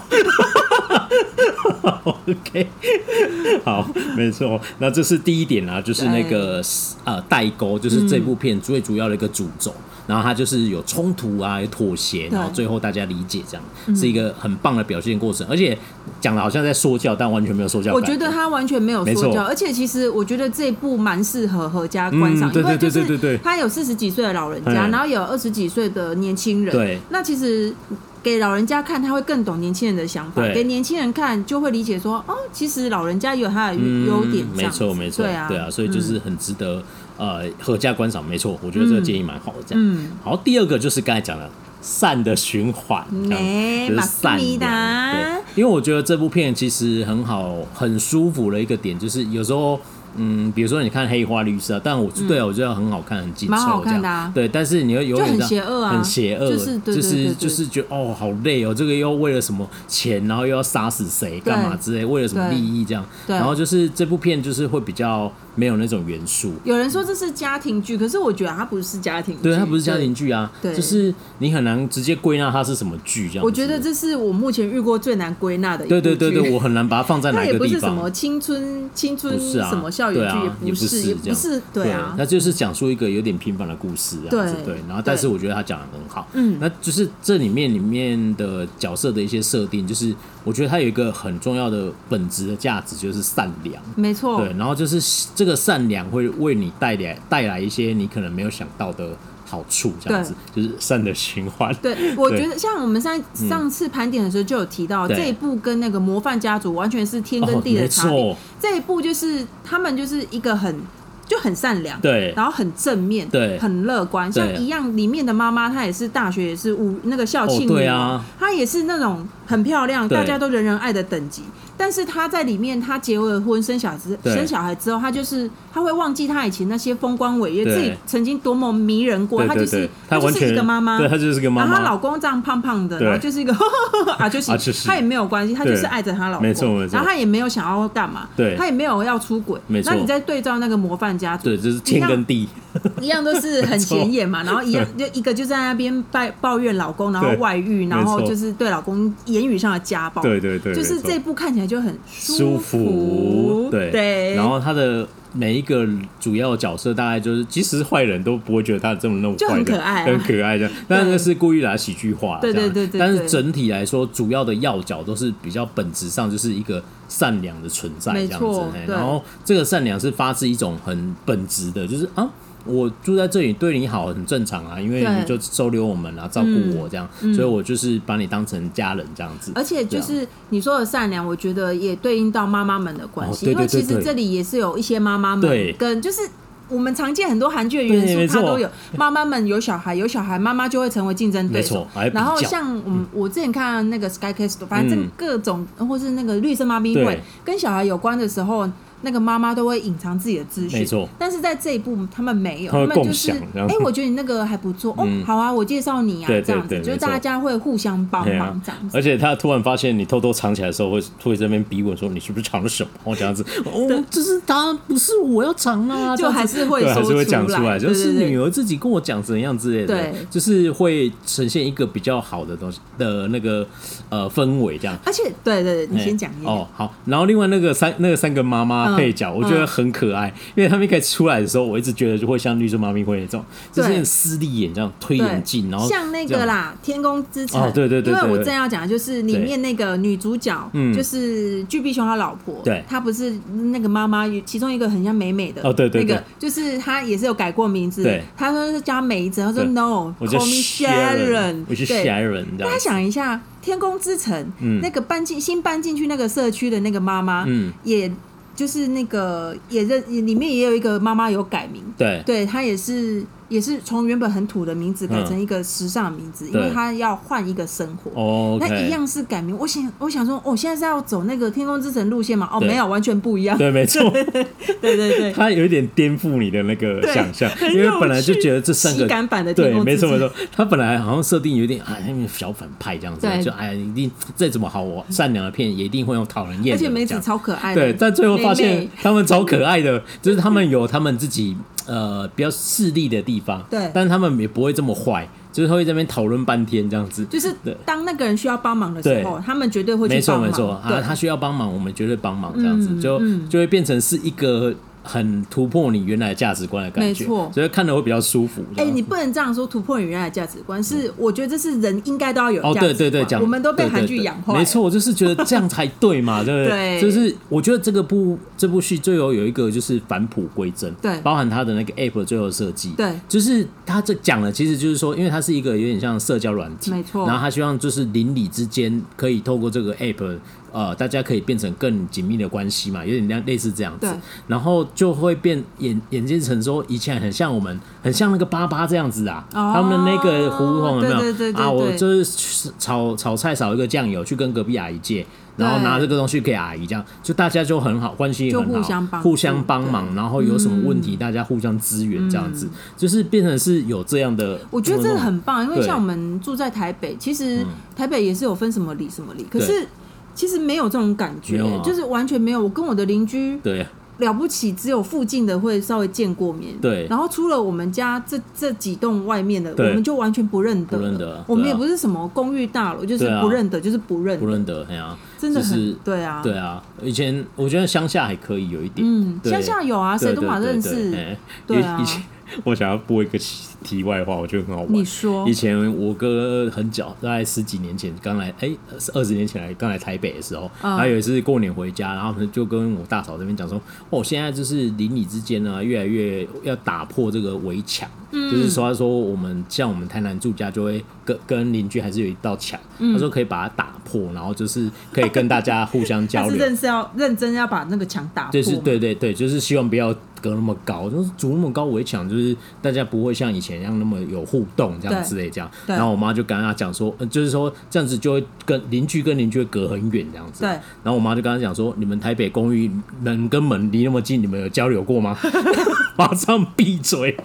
S1: ？OK，好，没错。那这是第一点啦，就是那个呃代沟，就是这部片最主要的一个主轴。然后他就是有冲突啊，有妥协，然后最后大家理解，这样是一个很棒的表现过程。而且讲的好像在说教，但完全没有说教。
S2: 我觉得他完全没有说教，而且其实我觉得这一部蛮适合合家观赏，因为就是他有四十几岁的老人家，然后有二十几岁的年轻人。对，那其实。给老人家看，他会更懂年轻人的想法；给年轻人看，就会理解说，哦，其实老人家有他的优点。没错，没错，对啊，
S1: 对啊，所以就是很值得呃合家观赏。没错，我觉得这个建议蛮好的。这样，嗯，好，第二个就是刚才讲的善的循环，就是善良。对，因为我觉得这部片其实很好，很舒服的一个点就是有时候。嗯，比如说你看黑花绿色，但我对啊，我觉得很好看，很紧凑这样。对，但是你又有点很邪恶啊，很邪恶，就是就是觉得哦，好累哦，这个又为了什么钱，然后又要杀死谁，干嘛之类，为了什么利益这样。然后就是这部片就是会比较没有那种元素。
S2: 有人说这是家庭剧，可是我觉得它不是家庭剧，
S1: 对，它不是家庭剧啊，就是你很难直接归纳它是什么剧这样。
S2: 我觉得这是我目前遇过最难归纳的一部剧。
S1: 对对对对，我很难把它放在哪个地方。
S2: 也不是什么青春青春什么。对啊，也不是，也不是，对啊，
S1: 那就是讲述一个有点平凡的故事，这样子，对，然后但是我觉得他讲的很好，嗯，那就是这里面里面的角色的一些设定，就是我觉得他有一个很重要的本质的价值，就是善良，
S2: 没错，
S1: 对，然后就是这个善良会为你带来带来一些你可能没有想到的。好处这样子，就是善的循环。
S2: 对，我觉得像我们上上次盘点的时候就有提到，这一部跟那个模范家族完全是天跟地的差别。这一部就是他们就是一个很就很善良，对，然后很正面，对，很乐观。像一样里面的妈妈，她也是大学也是五那个校庆女王，她也是那种很漂亮，大家都人人爱的等级。但是他在里面，他结了婚，生小孩，生小孩之后，他就是他会忘记他以前那些风光伟业，自己曾经多么迷人过。他就是他就是一个妈妈，
S1: 对，他就是个妈妈。
S2: 然后她老公这样胖胖的，然后就是一个 啊，就是他也没有关系，他就是爱着她老公，没错没错。然后他也没有想要干嘛，对，他也没有要出轨，没错。那你在对照那个模范家族，
S1: 对，就是天跟地
S2: 一样，都是很显眼嘛。然后一样就一个就在那边抱抱怨老公，然后 外遇，然后就是对老公言语上的家暴，对对对，就是这部看起来就很舒服，对对，然后他的每一个主要角色，大概就是即使是坏人都不会觉得他这么那么坏，很可爱，很可爱这样。但是是故意来喜剧化，对对对对。但是整体来说，主要的要角都是比较本质上就是一个善良的存在这样子。然后这个善良是发自一种很本质的，就是啊。我住在这里，对你好很正常啊，因为你就收留我们啊，照顾我这样，嗯、所以我就是把你当成家人这样子。而且就是你说的善良，我觉得也对应到妈妈们的关系，哦、对对对对，因为其实这里也是有一些妈妈们跟就是我们常见很多韩剧的元素，它都有。妈妈们有小孩，有小孩妈妈就会成为竞争对手。然后像我们我之前看那个 Sky Castle，反正各种或是那个绿色妈咪会跟小孩有关的时候。那个妈妈都会隐藏自己的资讯，没错。但是在这一步，他们没有，他们就是，哎，我觉得你那个还不错，哦，好啊，我介绍你啊，这样子，就是大家会互相帮忙这样子。
S1: 而且他突然发现你偷偷藏起来的时候，会会在这边逼问说你是不是藏了什么？哦，这样子，哦，就是他，不是我要藏啊，
S2: 就还是会
S1: 还是会讲出来，就是女儿自己跟我讲怎样之类的，对，就是会呈现一个比较好的东西的那个呃氛围这样。
S2: 而且，对对对，你先讲。
S1: 哦，好，然后另外那个三那个三个妈妈。配角我觉得很可爱，因为他们一开始出来的时候，我一直觉得就会像绿色妈咪会那种，就是很势利眼这样推眼镜，然后
S2: 像那个啦，《天空之城》
S1: 对对对，
S2: 因为我正要讲的就是里面那个女主角，就是巨碧雄他老婆，对，她不是那个妈妈，其中一个很像美美的哦，对对，那个就是她也是有改过名字，对，她说是叫美子，她说 No，call me Sharon，
S1: 我是 Sharon，大
S2: 家想一下，《天空之城》那个搬进新搬进去那个社区的那个妈妈，嗯，也。就是那个也认里面也有一个妈妈有改名，对，对她也是。也是从原本很土的名字改成一个时尚的名字，因为他要换一个生活。哦那一样是改名。我想，我想说，哦，现在是要走那个天空之城路线吗？哦，没有，完全不一样。
S1: 对，没错。
S2: 对 对对，
S1: 他有一点颠覆你的那个想象，因为本来就觉得这三个
S2: 感版的天空之城。
S1: 对，没错没错。他本来好像设定有点哎，小反派这样子，就哎，一定再怎么好我善良的片也一定会用讨人厌。而
S2: 且梅子超可爱的。
S1: 对，但最后发现他们超可爱的，就是他们有他们自己。呃，比较势利的地方，对，但是他们也不会这么坏。就是会在这边讨论半天这样子，
S2: 就是当那个人需要帮忙的时候，他们绝对会去帮忙。
S1: 没错。没错，啊，他需要帮忙，我们绝对帮忙这样子，就就会变成是一个很突破你原来价值观的感觉，没错，所以看的会比较舒服。
S2: 哎、欸，你不能这样说，突破你原来价值观是，我觉得这是人应该都要有。
S1: 哦，对对对，讲
S2: 我们都被韩剧养坏。
S1: 没错，我就是觉得这样才对嘛，对不对？就是我觉得这个部这部戏最后有一个就是返璞归真，对，包含他的那个 app 最后设计，对，就是他这讲的其实就是说，因为它是一个有点像社交软体，没错，然后他希望就是邻里之间可以透过这个 app。呃，大家可以变成更紧密的关系嘛，有点像类似这样子，然后就会变演演变成说以前很像我们，很像那个爸爸这样子啊，哦、他们那个胡同有没有？对对对对对啊？我就是炒炒菜少一个酱油，去跟隔壁阿姨借，然后拿这个东西给阿姨，这样就大家就很好，关系很好，互相帮互相帮忙，然后有什么问题大家互相支援，这样子、嗯、就是变成是有这样的。
S2: 我觉得这个很棒，因为像我们住在台北，其实台北也是有分什么里什么里，可是。其实没有这种感觉，啊、就是完全没有。我跟我的邻居，对，了不起，只有附近的会稍微见过面，对。然后除了我们家这这几栋外面的，我们就完全不认得。不认得。我们也不是什么公寓大楼，就是不认得，就是不认得。
S1: 不认得，哎呀，
S2: 真的很对啊，
S1: 对啊。以前我觉得乡下还可以有一点，
S2: 嗯，乡下有啊，谁都马认识，对啊。
S1: 我想要播一个题外话，我觉得很好玩。
S2: 你说，
S1: 以前我哥很早，大概十几年前刚来，哎、欸，二十年前来刚来台北的时候，他、嗯、有一次过年回家，然后就跟我大嫂这边讲说，哦，现在就是邻里之间呢，越来越要打破这个围墙，嗯、就是说，他说我们像我们台南住家，就会跟跟邻居还是有一道墙，嗯、他说可以把它打破，然后就是可以跟大家互相交流。
S2: 认是要认真要把那个墙打破，
S1: 就是对对对，就是希望不要。隔那么高，就是筑那么高围墙，就是大家不会像以前一样那么有互动这样之类这样。然后我妈就跟他讲说，就是说这样子就会跟邻居跟邻居会隔很远这样子。对。然后我妈就跟他讲说，你们台北公寓门跟门离那么近，你们有交流过吗？马上闭嘴，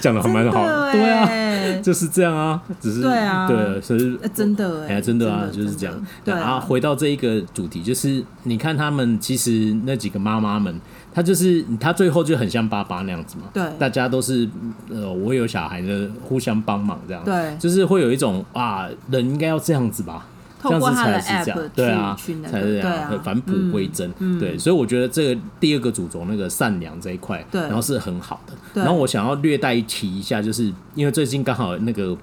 S1: 讲的还蛮好的。对啊，就是这样啊，只是对啊，对，所以
S2: 真的哎，
S1: 真的啊，就是这样。对啊，回到这一个主题，就是你看他们其实那几个妈妈们。他就是他最后就很像爸爸那样子嘛，对，大家都是呃，我有小孩的，互相帮忙这样，对，就是会有一种啊，人应该要这样子吧，这样子才是这样，对啊，才是这样，返璞归真，对，所以我觉得这个第二个主轴那个善良这一块，对，然后是很好的，然后我想要略带提一下，就是因为最近刚好那个。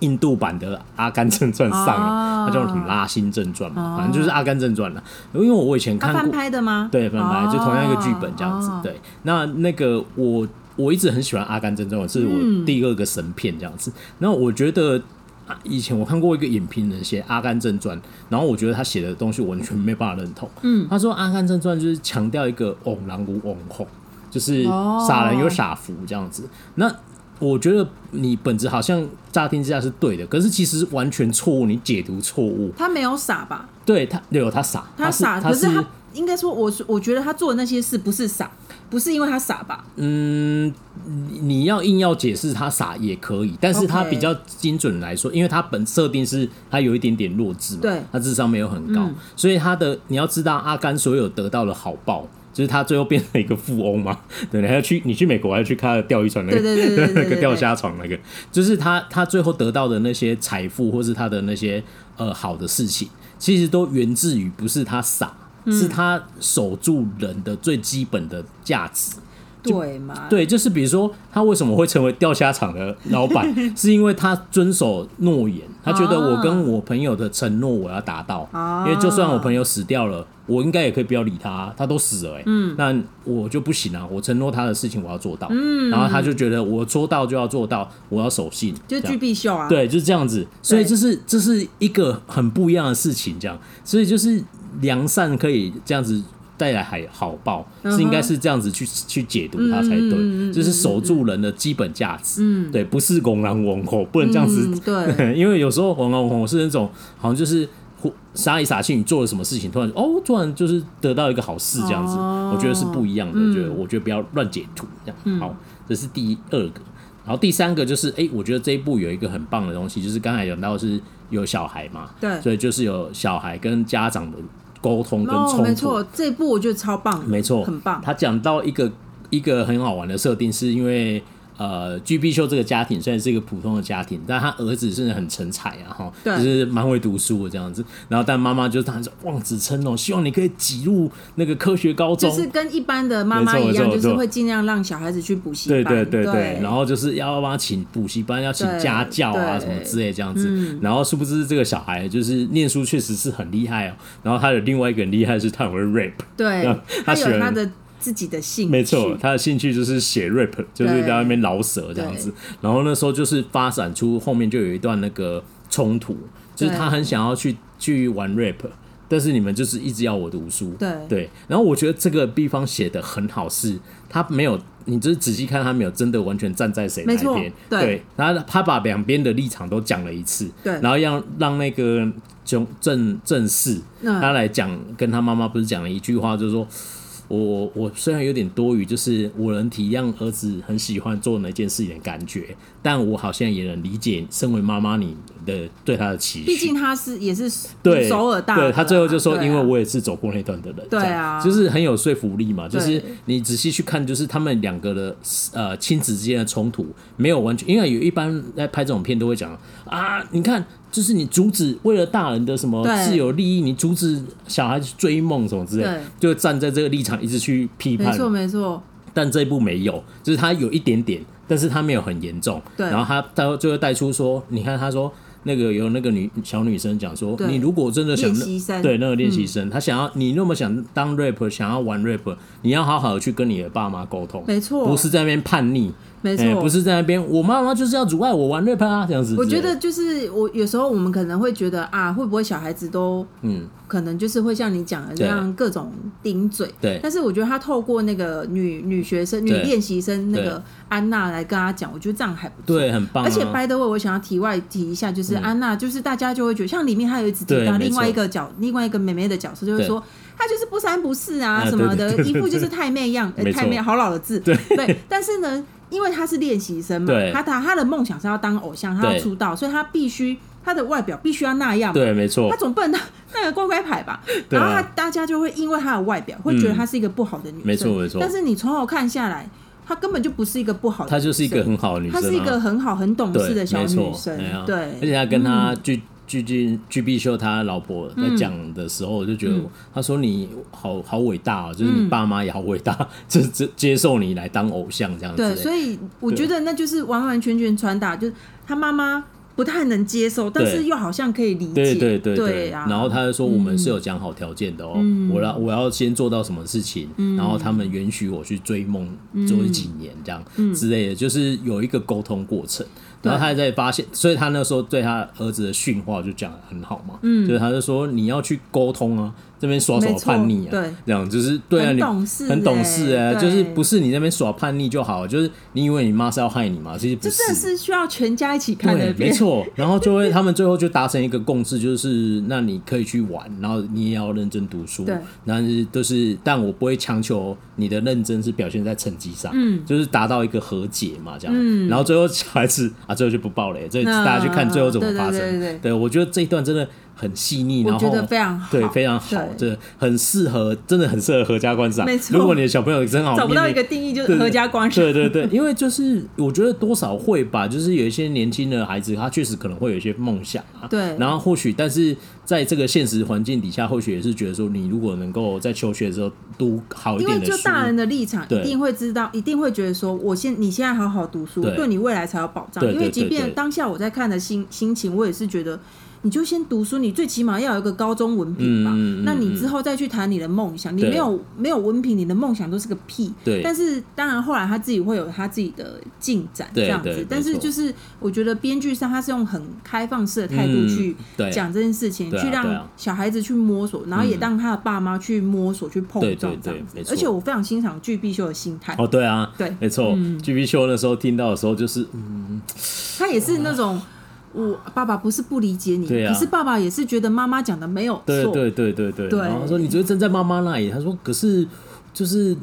S1: 印度版的《阿甘正传》上了，它叫什么《拉辛正传》嘛，反正就是《阿甘正传》了。因为我以前看过
S2: 翻拍的吗？
S1: 对，翻拍就同样一个剧本这样子。对，那那个我我一直很喜欢《阿甘正传》，是我第二个神片这样子。然后我觉得以前我看过一个影评人写《阿甘正传》，然后我觉得他写的东西我完全没办法认同。嗯，他说《阿甘正传》就是强调一个“翁狼无翁福”，就是傻人有傻福这样子。那我觉得你本质好像乍听之下是对的，可是其实完全错误，你解读错误。
S2: 他没有傻吧？
S1: 对他有他傻，
S2: 他傻，可是他应该说，我我觉得他做的那些事不是傻，不是因为他傻吧？
S1: 嗯，你要硬要解释他傻也可以，但是他比较精准来说，因为他本设定是他有一点点弱智嘛，对，他智商没有很高，嗯、所以他的你要知道阿甘所有得到的好报。就是他最后变成一个富翁嘛？对，你还要去你去美国还要去看钓鱼船那个，对对 对，那个钓虾场那个，就是他他最后得到的那些财富，或是他的那些呃好的事情，其实都源自于不是他傻，嗯、是他守住人的最基本的价值。
S2: 对嘛？
S1: 对，就是比如说他为什么会成为钓虾场的老板，是因为他遵守诺言，他觉得我跟我朋友的承诺我要达到，啊、因为就算我朋友死掉了，我应该也可以不要理他，他都死了哎、欸，嗯，那我就不行啊，我承诺他的事情我要做到，嗯，然后他就觉得我说到就要做到，我要守信，
S2: 就具必秀啊，
S1: 对，就是这样子，所以这是这是一个很不一样的事情，这样，所以就是良善可以这样子。带来还好报是应该是这样子去去解读它才对，就是守住人的基本价值，嗯。对，不是公狼王后，不能这样子，对，因为有时候王狼王后是那种好像就是杀来杀去，你做了什么事情，突然哦，突然就是得到一个好事这样子，我觉得是不一样的，觉得我觉得不要乱解读这样。好，这是第二个，然后第三个就是哎，我觉得这一部有一个很棒的东西，就是刚才讲到是有小孩嘛，对，所以就是有小孩跟家长的。沟通跟冲突，没错，
S2: 这一部我觉得超棒，
S1: 没错，
S2: 很棒。
S1: 他讲到一个一个很好玩的设定，是因为呃，G B 秀这个家庭虽然是一个普通的家庭，但他儿子是很成才啊，哈，就是蛮会读书的这样子。然后，但妈妈就当时望子成龙，希望你可以挤入那个科学高中，
S2: 就是跟一般的妈妈一样，就是会尽量让小孩子去补习班，
S1: 对对对对。对然后就是要帮他请补习班，要请家教啊什么之类这样子。嗯、然后殊不知这个小孩就是念书确实是很厉害哦。然后他的另外一个很厉害是他很会 rap，
S2: 对，他喜欢他有他的。自己的兴趣，
S1: 没错，他的兴趣就是写 rap，就是在外面饶舌这样子。然后那时候就是发展出后面就有一段那个冲突，就是他很想要去去玩 rap，但是你们就是一直要我读书。
S2: 对
S1: 对。然后我觉得这个地方写的很好，是他没有，你就是仔细看，他没有真的完全站在谁那边。对。然后他把两边的立场都讲了一次。
S2: 对。
S1: 然后让让那个正正正式他来讲，跟他妈妈不是讲了一句话，就是说。我我虽然有点多余，就是我能体谅儿子很喜欢做那件事情的感觉，但我好像也能理解身为妈妈你的对他的期许。
S2: 毕竟他是也是对首尔大，
S1: 对他最后就说，因为我也是走过那段的人，对啊，就是很有说服力嘛。就是你仔细去看，就是他们两个的呃亲子之间的冲突没有完全，因为有一般在拍这种片都会讲啊，你看。就是你阻止为了大人的什么自由利益，你阻止小孩子追梦什么之类，就站在这个立场一直去批判。
S2: 没错没错。
S1: 但这一部没有，就是他有一点点，但是他没有很严重。对。然后他他最后带出说，你看他说那个有那个女小女生讲说，你如果真的想对那个练习生，他想要你那么想当 rapper，想要玩 rapper，你要好好的去跟你的爸妈沟通。
S2: 没错。
S1: 不是在那边叛逆。
S2: 没错、欸，
S1: 不是在那边，我妈妈就是要阻碍我玩 rap 啊，这样子。
S2: 我觉得就是我有时候我们可能会觉得啊，会不会小孩子都嗯，可能就是会像你讲的这样各种顶嘴。对。但是我觉得他透过那个女女学生、女练习生那个安娜来跟他讲，我觉得这样还不错，
S1: 对，很棒、啊。
S2: 而且 by the way，我想要题外提一下，就是安娜，就是大家就会觉得，像里面他有一直提到另外一个角，另外一个妹妹的角色，就是说她就是不三不四啊什么的，一副就是太妹样，太妹好老的字。对。对。但是呢。因为他是练习生嘛，他他他的梦想是要当偶像，他要出道，所以他必须他的外表必须要那样。
S1: 对，没错。
S2: 他总不能当 那个乖乖牌吧？然后他大家就会因为他的外表会觉得她是一个不好的女生。没错没错。但是你从头看下来，她根本就不是一个不好的。他
S1: 就是一个很好的女生。
S2: 她是一个很好很懂事的小女生。对，
S1: 而且她跟她就。具俊具碧秀他老婆在讲的时候，我就觉得他说你好好伟大啊，就是你爸妈也好伟大，这这接受你来当偶像这样子。
S2: 对，所以我觉得那就是完完全全传达，就是他妈妈不太能接受，但是又好像可以理解。
S1: 对对对对。然后他就说我们是有讲好条件的哦，我要我要先做到什么事情，然后他们允许我去追梦追几年这样之类的，就是有一个沟通过程。然后他还在发现，所以他那时候对他儿子的训话就讲的很好嘛，嗯，就是他就说你要去沟通啊，这边耍耍叛逆啊，对，这样就是对啊，你很懂事哎，就是不是你那边耍叛逆就好，就是你以为你妈是要害你嘛，其实不是，
S2: 这是需要全家一起看的，
S1: 没错。然后就会他们最后就达成一个 共识，就是那你可以去玩，然后你也要认真读书，对，但是都是，但我不会强求你的认真是表现在成绩上，嗯，就是达到一个和解嘛，这样，嗯，然后最后小孩子。啊，最后就不爆雷，这大家去看最后怎么发生。对，对，对，对，我觉得这一段真的很细腻，然后觉得非常好，对，非常好，这很适合，真的很适合合家观赏。没错，如果你的小朋友真好，
S2: 找不到一个定义就是合家观赏。
S1: 对对对，因为就是我觉得多少会吧，就是有一些年轻的孩子，他确实可能会有一些梦想啊。对，然后或许，但是。在这个现实环境底下，或许也是觉得说，你如果能够在求学的时候读好一点的书，
S2: 因为就大人的立场，一定会知道，一定会觉得说，我现你现在好好读书，对你未来才有保障。因为即便当下我在看的心心情，我也是觉得。你就先读书，你最起码要有一个高中文凭吧。嗯、那你之后再去谈你的梦想，嗯、你没有没有文凭，你的梦想都是个屁。对。但是当然后来他自己会有他自己的进展这样子。但是就是我觉得编剧上他是用很开放式的态度去讲这件事情，嗯、去让小孩子去摸索，然后也让他的爸妈去摸索、嗯、去碰撞这样子。而且我非常欣赏具碧秀的心态。
S1: 哦，对啊，
S2: 对，
S1: 没错。具碧秀那时候听到的时候就是，嗯，
S2: 他也是那种。我爸爸不是不理解你，可是爸爸也是觉得妈妈讲的没有错。
S1: 对对对对对。然后他说：“你觉得站在妈妈那里？”他说：“可是就是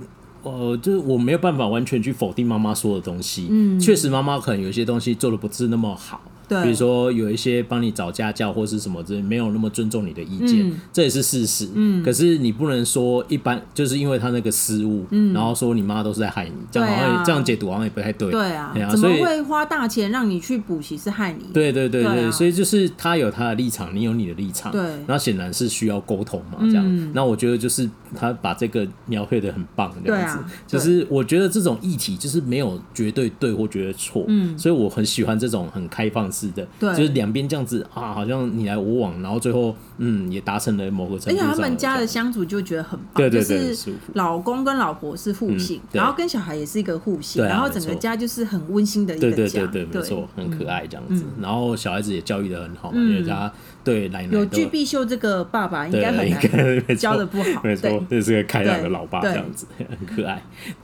S1: 呃，就是我没有办法完全去否定妈妈说的东西。嗯，确实妈妈可能有些东西做的不是那么好。
S2: 对，
S1: 比如说有一些帮你找家教或是什么之类，没有那么尊重你的意见，嗯、这也是事实。嗯，可是你不能说一般就是因为他那个失误，嗯，然后说你妈都是在害你，这样好像、啊、这样解读好像也不太对。
S2: 对啊，对啊，怎么会花大钱让你去补习是害你？
S1: 对对对对，对啊、所以就是他有他的立场，你有你的立场，对，然后显然是需要沟通嘛，这样。嗯、那我觉得就是他把这个描绘的很棒，这样子，啊、就是我觉得这种议题就是没有绝对对或绝对错，嗯，所以我很喜欢这种很开放式的，对，就是两边这样子啊，好像你来我往，然后最后嗯也达成了某个程度。而且
S2: 他们家的相处就觉得很棒，
S1: 对对对，
S2: 就是老公跟老婆是互信，然后跟小孩也是一个互信，然后整个家就是很温馨的一个家，对对对对，没错，很可爱这样子。然后小孩子也教育的很好嘛，因为他。对，奶奶有具必秀这个爸爸应该很难教的不好，
S1: 没错，这是个开朗的老爸，这样子很可爱。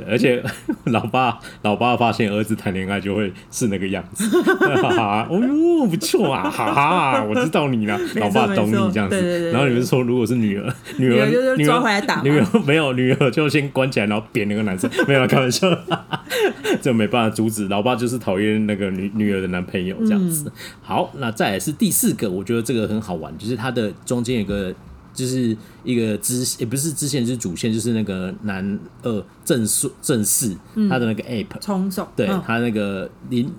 S1: 而且 老爸老爸发现儿子谈恋爱就会是那个样子，哈哈，哦哟不错啊，哈哈，我知道你了，老爸懂你这样子。然后你们说，如果是女儿，女儿
S2: 女儿抓回来打，
S1: 女儿没有，女儿就先关起来，然后扁那个男生，没有开玩笑，这没办法阻止。老爸就是讨厌那个女女儿的男朋友这样子。好，那再来是第四个，我觉得这个。很好玩，就是它的中间有个，就是一个支，也不是支线，就是主线，就是那个男二正四正四，他的那个 app
S2: 冲手，
S1: 对他那个零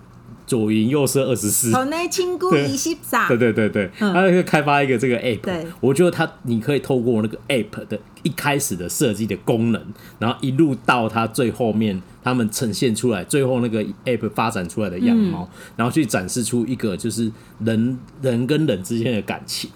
S1: 左邻右舍二十四，
S2: 好内亲故意洗澡，
S1: 对对对对，他会开发一个这个 app，我觉得他你可以透过那个 app 的一开始的设计的功能，然后一路到它最后面，他们呈现出来，最后那个 app 发展出来的样貌，然后去展示出一个就是人人跟人之间的感情。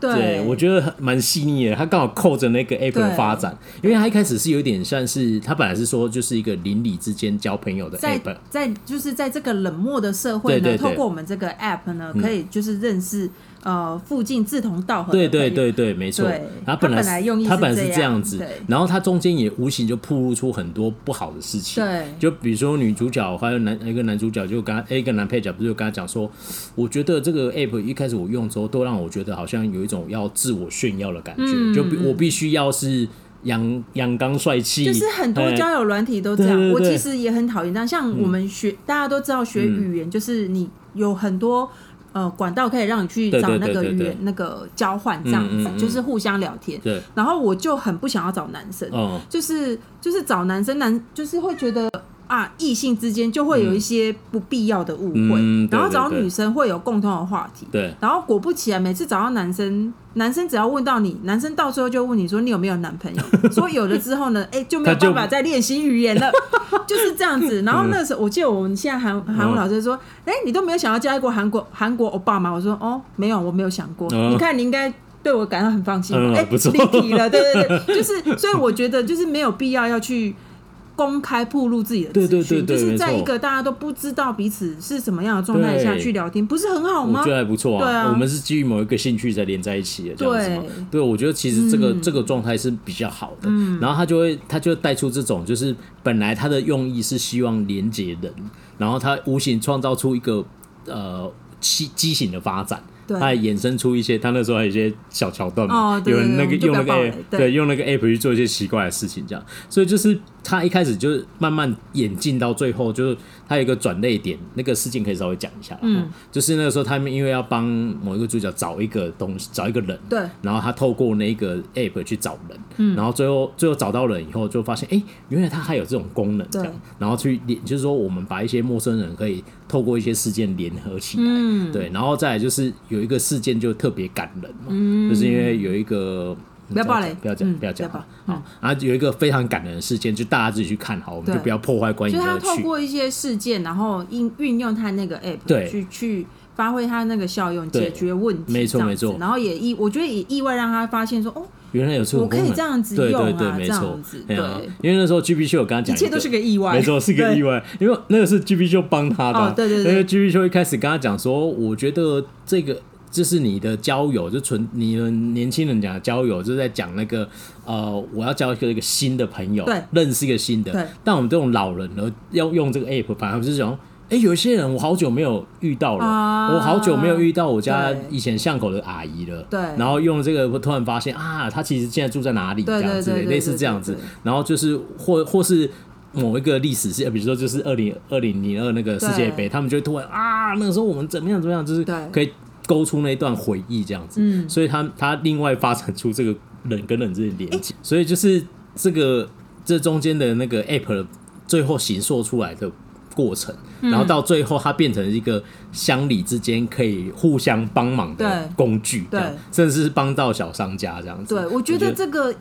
S1: 对，对，我觉得蛮细腻的。他刚好扣着那个 app 的发展，因为他一开始是有点像是他本来是说就是一个邻里之间交朋友的 app，
S2: 在，在就是在这个冷漠的社会呢，透过我们这个 app 呢，可以就是认识。呃，附近志同道合。
S1: 对对对对，没错。他本来他本来是这样子，然后他中间也无形就暴露出很多不好的事情。对，就比如说女主角还有男一个男主角，就跟他一个男配角，不是就跟他讲说，我觉得这个 app 一开始我用之后，都让我觉得好像有一种要自我炫耀的感觉，就我必须要是阳阳刚帅气。
S2: 就是很多交友软体都这样，我其实也很讨厌这样。像我们学，大家都知道学语言，就是你有很多。呃，管道可以让你去找那个那个交换这样子，就是互相聊天。对。然后我就很不想要找男生，就是就是找男生男，就是会觉得啊，异性之间就会有一些不必要的误会。然后找女生会有共同的话题。对。然后果不其然，每次找到男生，男生只要问到你，男生到时候就问你说你有没有男朋友？说有了之后呢，哎，就没有办法再练习语言了，就是这样子。然后那时候，我记得我们现在韩韩文老师说。哎，你都没有想要加过韩国韩国欧巴吗？我说哦，没有，我没有想过。你看，你应该对我感到很放心。哎，不错，离题了，对对对，就是，所以我觉得就是没有必要要去公开暴露自己的资讯，就是在一个大家都不知道彼此是什么样的状态下去聊天，不是很好吗？
S1: 我觉得还不错啊。对啊，我们是基于某一个兴趣才连在一起的，这样子嘛。对，我觉得其实这个这个状态是比较好的。然后他就会他就带出这种，就是本来他的用意是希望连接人。然后他无形创造出一个呃畸畸形的发展，对他还衍生出一些，他那时候还有一些小桥段嘛，哦、有人那个用那个 app, 对，对用那个 app 去做一些奇怪的事情，这样，所以就是。他一开始就是慢慢演进到最后，就是他有一个转泪点，那个事情可以稍微讲一下。嗯，就是那个时候他们因为要帮某一个主角找一个东西，找一个人。对。然后他透过那个 app 去找人，嗯，然后最后最后找到人以后，就发现哎、欸，原来他还有这种功能，这样。然后去连，就是说我们把一些陌生人可以透过一些事件联合起来，嗯，对。然后再来就是有一个事件就特别感人嘛，嗯，就是因为有一个。
S2: 不要爆雷，
S1: 不要讲，不要讲。好，然后有一个非常感人的事件，就大家自己去看好，我们就不要破坏观影。就他
S2: 透过一些事件，然后运运用他那个 app，对，去去发挥他那个效用，解决问题。没错没错。然后也意，我觉得也意外让他发现说，哦，
S1: 原来有这种功能，
S2: 我可以这样子用啊，这样子。对，
S1: 因为那时候 G B 秀我刚刚讲，
S2: 一切都是个意外，
S1: 没错，是个意外。因为那个是 G B 秀帮他的，
S2: 对对对。
S1: 因为 G B 秀一开始跟他讲说，我觉得这个。就是你的交友，就纯你们年轻人讲的交友，就是在讲那个呃，我要交一个一个新的朋友，对，认识一个新的。对，但我们这种老人呢，要用这个 app，反而是讲，哎、欸，有一些人我好久没有遇到了，啊、我好久没有遇到我家以前巷口的阿姨了，对，然后用这个突然发现啊，她其实现在住在哪里，这样子，类似这样子，然后就是或或是。某一个历史是，比如说就是二零二零零二那个世界杯，他们就突然啊啊，那个时候我们怎么样怎么样，就是可以勾出那一段回忆这样子。嗯，所以他他另外发展出这个人跟人之间的连接，所以就是这个这中间的那个 app 最后形塑出来的过程，然后到最后它变成一个乡里之间可以互相帮忙的工具，对，甚至是帮到小商家这样子。
S2: 对，我觉得这个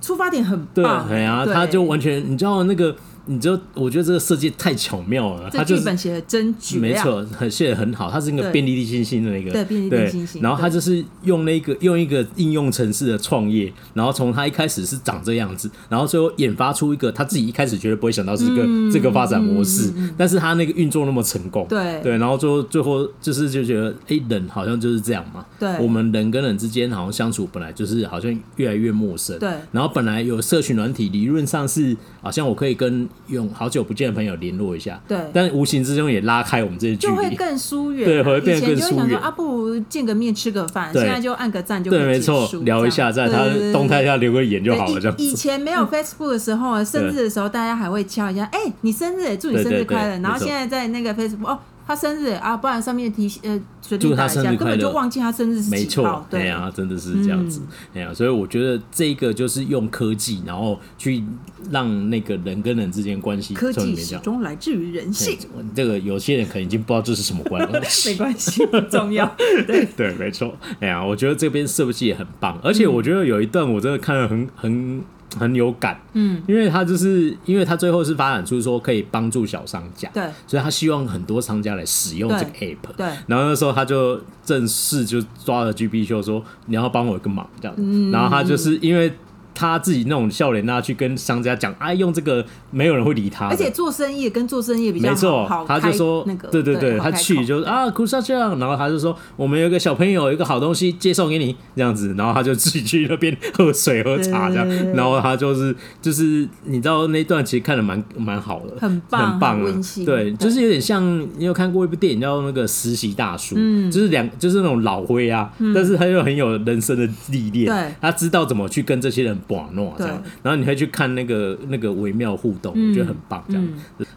S2: 出发点很棒。
S1: 对啊，他就完全你知道那个。你就我觉得这个设计太巧妙了，
S2: 他剧本写的真绝，
S1: 没错，很写的很好。它是那个便利店星星的那个，
S2: 对便利店星星。
S1: 然后他就是用那个用一个应用程式的创业，然后从他一开始是长这样子，然后最后研发出一个他自己一开始绝对不会想到是个这个发展模式，但是他那个运作那么成功，对。对，然后最后最后就是就觉得，哎，人好像就是这样嘛，对，我们人跟人之间好像相处本来就是好像越来越陌生，对，然后本来有社群软体，理论上是好像我可以跟用好久不。见的朋友联络一下，对，但无形之中也拉开我们这些距离，
S2: 就会更疏远，
S1: 对，会变得更疏远。
S2: 啊，不如见个面吃个饭，现在就按个赞就对，没错，
S1: 聊一下，在他动态下留个言就好了。这样，
S2: 以前没有 Facebook 的时候，生日的时候大家还会敲一下，哎，你生日，祝你生日快乐。然后现在在那个 Facebook 哦。他生日啊，不然上面提呃，祝他生日根本就忘记他生日是几号。
S1: 对啊，真的是这样子。哎呀，所以我觉得这个就是用科技，然后去让那个人跟人之间关系。
S2: 科技始终来自于人性。
S1: 这个有些人可能已经不知道这是什么关系。
S2: 没关系，不重要。对
S1: 对，没错。哎呀，我觉得这边设计也很棒，而且我觉得有一段我真的看了很很。很有感，嗯，因为他就是因为他最后是发展出说可以帮助小商家，对，所以他希望很多商家来使用这个 app，对，然后那时候他就正式就抓了 GB Show 说你要帮我一个忙这样，嗯，然后他就是因为。他自己那种笑脸，那去跟商家讲，哎，用这个没有人会理他。
S2: 而且做生意跟做生意比较好，
S1: 他就说
S2: 那个，
S1: 对对对，他去就啊，苦沙酱，然后他就说，我们有个小朋友，有一个好东西介绍给你，这样子，然后他就自己去那边喝水喝茶这样，然后他就是就是你知道那段其实看的蛮蛮好的，
S2: 很棒，
S1: 很棒，温馨，对，就是有点像你有看过一部电影叫那个实习大叔，嗯，就是两就是那种老灰啊，但是他又很有人生的历练，对，他知道怎么去跟这些人。网络这样，然后你会去看那个那个微妙互动，我觉得很棒。这样，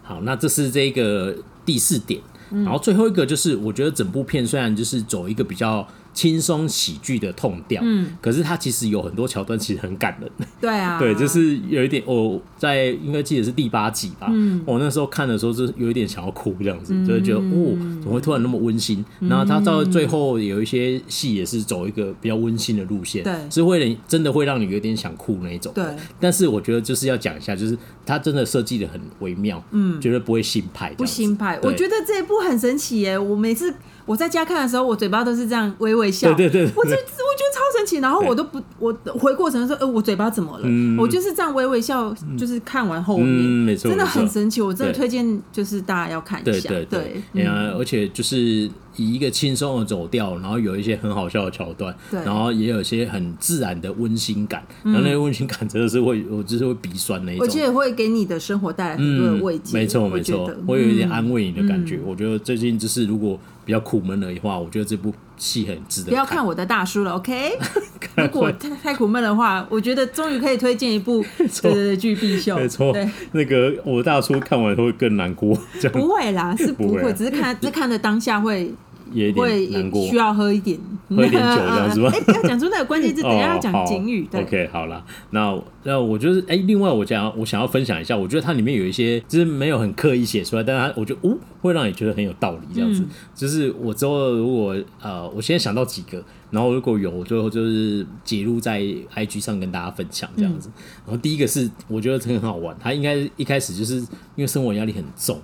S1: 好，那这是这个第四点，然后最后一个就是，我觉得整部片虽然就是走一个比较。轻松喜剧的痛调，嗯，可是它其实有很多桥段，其实很感人。
S2: 对啊，
S1: 对，就是有一点，我在应该记得是第八集吧，嗯，我那时候看的时候，就是有一点想要哭这样子，就会觉得哦，怎么会突然那么温馨？然后它到最后有一些戏也是走一个比较温馨的路线，对，是会真的会让你有点想哭那一种。对，但是我觉得就是要讲一下，就是它真的设计的很微妙，嗯，绝对不会新派，
S2: 不新派。我觉得这一部很神奇耶，我每次。我在家看的时候，我嘴巴都是这样微微笑。对对对，我就我觉得超神奇。然后我都不，我回过神说，呃，我嘴巴怎么了？我就是这样微微笑，就是看完后面，真的很神奇。我真的推荐，就是大家要看一下。对对对，
S1: 而且就是以一个轻松的走调，然后有一些很好笑的桥段，然后也有一些很自然的温馨感。然后那个温馨感真的是会，我就是会鼻酸那一种。
S2: 而且会给你的生活带来很多的慰藉。
S1: 没错没错，会有一点安慰你的感觉。我觉得最近就是如果。比较苦闷的话，我觉得这部戏很值得。
S2: 不要看我的大叔了，OK？如果太太苦闷的话，我觉得终于可以推荐一部 对对剧必秀。
S1: 没错，对那个我的大叔看完会更难过。
S2: 不会啦，是不会，只是看只看的当下会。
S1: 也会难过，
S2: 需要喝一点，
S1: 喝一点酒这样子吗？
S2: 哎，不要讲出那个关键字，等一下要讲警语。对
S1: ，OK，好了，那那我就是，哎，另外我讲，我想要分享一下，我觉得它里面有一些就是没有很刻意写出来，但是它我觉得，哦，会让你觉得很有道理这样子。就是我之后如果呃，我现在想到几个，然后如果有，我最后就是记录在 IG 上跟大家分享这样子。然后第一个是我觉得很好玩，他应该一开始就是因为生活压力很重。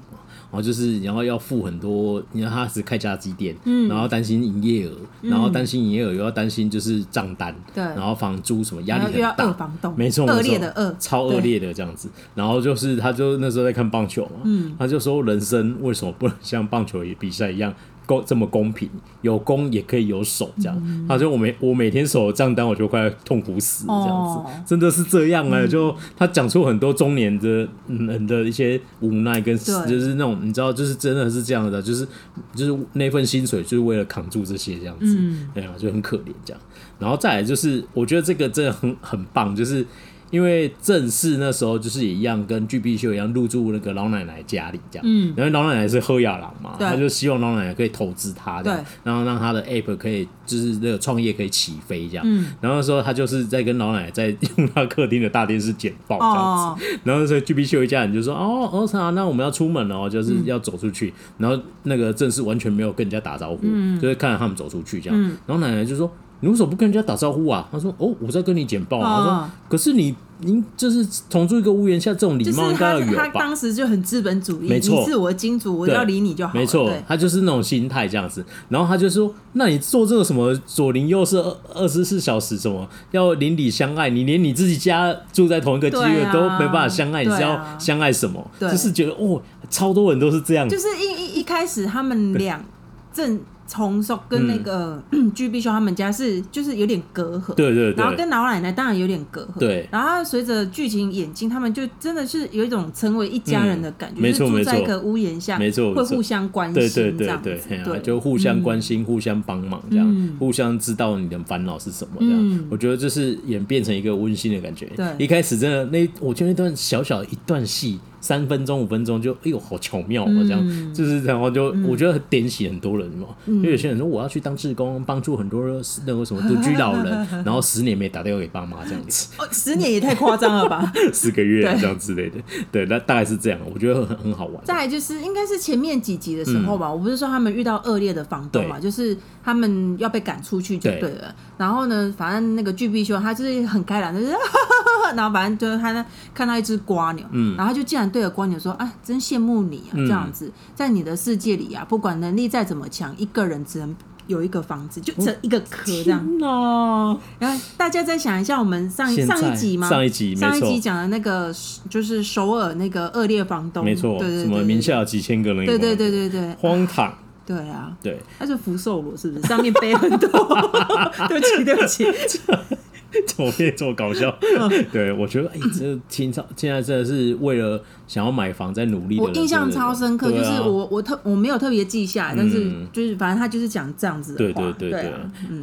S1: 然后就是，然后要付很多，你看他是开家机店，嗯，然后担心营业额，然后担心营业额，又要担心就是账单，对，然后房租什么压力很大，
S2: 二房东，
S1: 没错，
S2: 恶劣的恶，
S1: 超恶劣的这样子。然后就是，他就那时候在看棒球嘛，嗯，他就说人生为什么不能像棒球比赛一样？公这么公平，有攻也可以有守，这样。他说、嗯、我每我每天守账单，我就快痛苦死，这样子，哦、真的是这样啊。嗯、就他讲出很多中年的人的一些无奈跟，就是那种你知道，就是真的是这样的，就是就是那份薪水就是为了扛住这些这样子，哎呀、嗯，就很可怜这样。然后再来就是，我觉得这个真的很很棒，就是。因为正式那时候就是也一样，跟巨碧秀一样入住那个老奶奶家里这样。嗯，然后老奶奶是喝雅郎嘛，他就希望老奶奶可以投资他，对，然后让他的 app 可以就是那个创业可以起飞这样。嗯，然后说他就是在跟老奶奶在用他客厅的大电视剪报这样子。然后所以巨碧秀一家人就说：“哦，哦，啥？那我们要出门哦，就是要走出去。”然后那个正式完全没有跟人家打招呼，就是看着他们走出去这样。然后奶奶就说。你为什么不跟人家打招呼啊？他说：“哦，我在跟你简报。”他说：“可是你，您就是同住一个屋檐下，这种礼貌应该要有吧？”
S2: 他当时就很资本主义，
S1: 没错，
S2: 你是我的金主，我要理你就好。
S1: 没错，他就是那种心态这样子。然后他就说：“那你做这个什么左邻右舍二十四小时，什么要邻里相爱？你连你自己家住在同一个机院都没办法相爱，你是要相爱什么？就是觉得哦，超多人都是这样。
S2: 就是一一一开始他们俩正。”重寿跟那个 巨碧秀他们家是就是有点隔阂，
S1: 对对对，
S2: 然后跟老奶奶当然有点隔阂，
S1: 对。
S2: 然后随着剧情演进，他们就真的是有一种成为一家人的感觉，就是住在一个屋檐下，
S1: 没错，
S2: 会互相关心，这样子，
S1: 对，就互相关心、互相帮忙，这样，互相知道你的烦恼是什么，这样。我觉得这是演变成一个温馨的感觉。对，一开始真的那，我觉得那段小小的一段戏。三分钟五分钟就哎呦好巧妙啊，这样。就是然后就我觉得很点醒很多人嘛，因为有些人说我要去当志工，帮助很多那个什么独居 老人，然后十年没打电话给爸妈这样子，
S2: 哦，十年也太夸张了吧？
S1: 四个月这样之类的，对，那大概是这样，我觉得很很好玩。
S2: 再来就是应该是前面几集的时候吧，我不是说他们遇到恶劣的房东嘛，就是他们要被赶出去就对了。然后呢，反正那个巨碧秀他就是很开朗，就是 然后反正就是他看到一只瓜牛，嗯，然后就竟然。对着蜗牛说：“啊，真羡慕你啊！这样子，在你的世界里啊，不管能力再怎么强，一个人只能有一个房子，就这一个壳这样。然后大家再想一下，我们上上一集吗？
S1: 上一集，
S2: 上一集讲的那个就是首尔那个恶劣房东，
S1: 没错，什么名下有几千个人，
S2: 对对对对对，
S1: 荒唐。
S2: 对啊，
S1: 对，
S2: 他是福寿螺，是不是？上面背很多，对不起，对不起。”
S1: 怎么变这么搞笑？对，我觉得哎，这清朝现在真的是为了想要买房在努力。
S2: 我印象超深刻，就是我我特我没有特别记下来，但是就是反正他就是讲这样子的话。对对对对，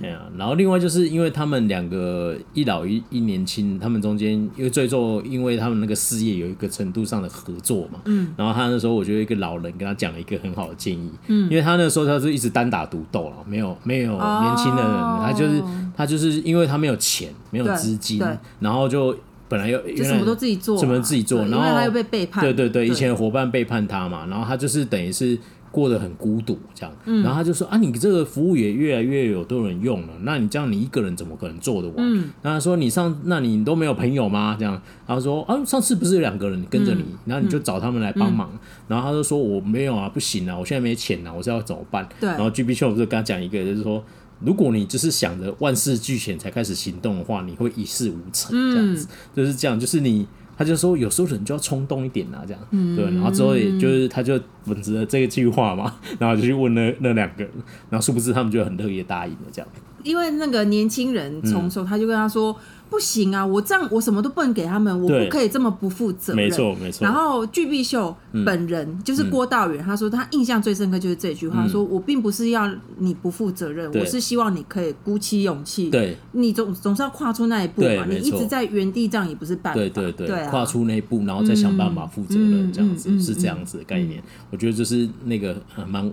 S2: 哎呀，然后另外就是因为他们两个一老一一年轻，他们中间因为最后因为他们那个事业有一个程度上的合作嘛，嗯，然后他那时候我觉得一个老人跟他讲了一个很好的建议，嗯，因为他那时候他是一直单打独斗了，没有没有年轻的人，他就是他就是因为他没有钱。没有资金，然后就本来又就什么都自己做，
S1: 什么自己做，然后
S2: 他又被背叛，
S1: 对对对，以前的伙伴背叛他嘛，然后他就是等于是过得很孤独这样，然后他就说啊，你这个服务也越来越有多人用了，那你这样你一个人怎么可能做得完？嗯，然后他说你上那你都没有朋友吗？这样，然后说啊，上次不是有两个人跟着你，然后你就找他们来帮忙，然后他就说我没有啊，不行啊，我现在没钱啊，我是要怎么办？对，然后 G B 秀不是跟他讲一个，就是说。如果你就是想着万事俱全才开始行动的话，你会一事无成。这样子、嗯、就是这样，就是你，他就说有时候人就要冲动一点啊，这样，嗯、对。然后之后也就是他就本着这个句话嘛，然后就去问那那两个人，然后殊不知他们就很乐意答应了这样。
S2: 因为那个年轻人从头他就跟他说。不行啊！我这样，我什么都不能给他们，我不可以这么不负责任。
S1: 没错，没错。
S2: 然后巨碧秀本人就是郭道远，他说他印象最深刻就是这句话，说我并不是要你不负责任，我是希望你可以鼓起勇气。对，你总总是要跨出那一步嘛。你一直在原地这样也不是办法。对对对，
S1: 跨出那一步，然后再想办法负责任，这样子是这样子的概念。我觉得就是那个蛮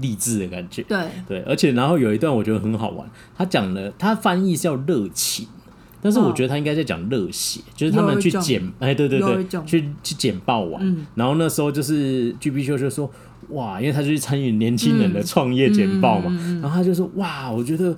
S1: 励志的感觉。对对，而且然后有一段我觉得很好玩，他讲了，他翻译是叫热情。但是我觉得他应该在讲热血，就是他们去捡，哎，对对对，去去捡报完，然后那时候就是 G B 秀就说，哇，因为他就去参与年轻人的创业简报嘛，然后他就说，哇，我觉得。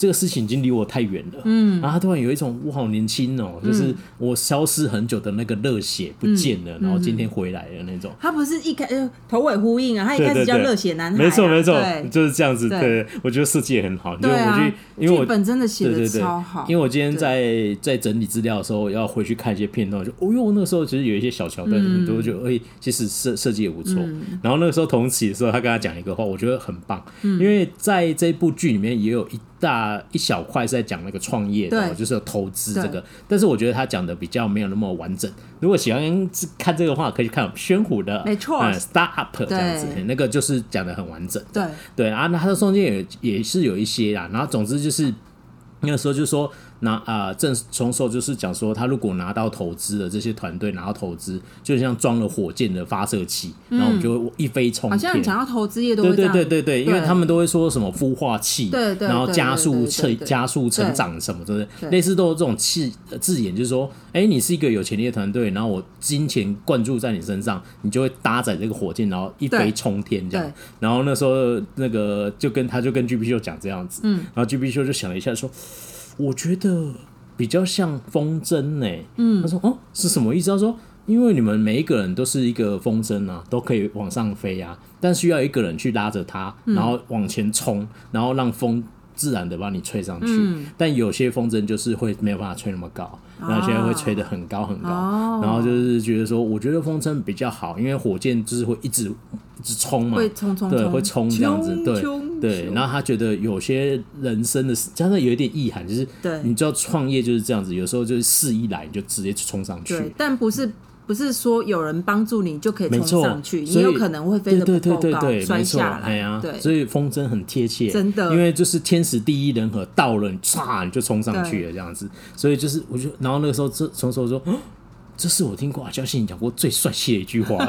S1: 这个事情已经离我太远了，嗯，然后他突然有一种我好年轻哦，就是我消失很久的那个热血不见了，然后今天回来的那种。
S2: 他不是一开头尾呼应啊，他一开始叫热血男孩，没错没错，
S1: 就是这样子。对，我觉得设计也很好，因为我觉得因为我
S2: 本真的写的超好，
S1: 因为我今天在在整理资料的时候，要回去看一些片段，就哦哟，那个时候其实有一些小桥段，很多就哎，其实设设计也不错。然后那个时候同期的时候，他跟他讲一个话，我觉得很棒，因为在这部剧里面也有一。大一小块是在讲那个创业的，对就是有投资这个，但是我觉得他讲的比较没有那么完整。如果喜欢看这个话，可以去看宣虎的，没错、嗯、，Start Up 这样子，那个就是讲的很完整。对对啊，那他的中间也也是有一些啦。然后总之就是那个时候就说。那啊，郑崇寿就是讲说，他如果拿到投资的这些团队拿到投资，就像装了火箭的发射器，嗯、然后我们就会一飞冲天。好
S2: 像你讲到投资业都
S1: 对对对对对，因为他们都会说什么孵化器，对对，然后加速成加速成长什么的，类似都有这种气字眼，就是说，哎，你是一个有潜力的团队，然后我金钱灌注在你身上，你就会搭载这个火箭，然后一飞冲天这样。然后那时候那个就跟他就跟 GP 秀讲这样子，嗯，然后 GP 秀就想了一下说。我觉得比较像风筝呢。嗯，他说：“哦，是什么意思？”他说：“因为你们每一个人都是一个风筝啊，都可以往上飞啊，但需要一个人去拉着它，然后往前冲，然后让风自然的帮你吹上去。嗯、但有些风筝就是会没有办法吹那么高，然后现在会吹得很高很高。哦、然后就是觉得说，我觉得风筝比较好，因为火箭就是会一直。”一直冲嘛？
S2: 会冲冲
S1: 对，会冲这样子，对对。然后他觉得有些人生的，加上有一点意涵，就是对，你知道创业就是这样子，有时候就是事一来你就直接冲上去。
S2: 对，但不是不是说有人帮助你就可以冲上去，你有可能会飞得不够高，摔下来。
S1: 对啊，所以风筝很贴切，真的，因为就是天时地利人和到了，你唰你就冲上去了这样子。所以就是我就，然后那个时候这从时候说。这是我听过阿交信讲过最帅气的一句话。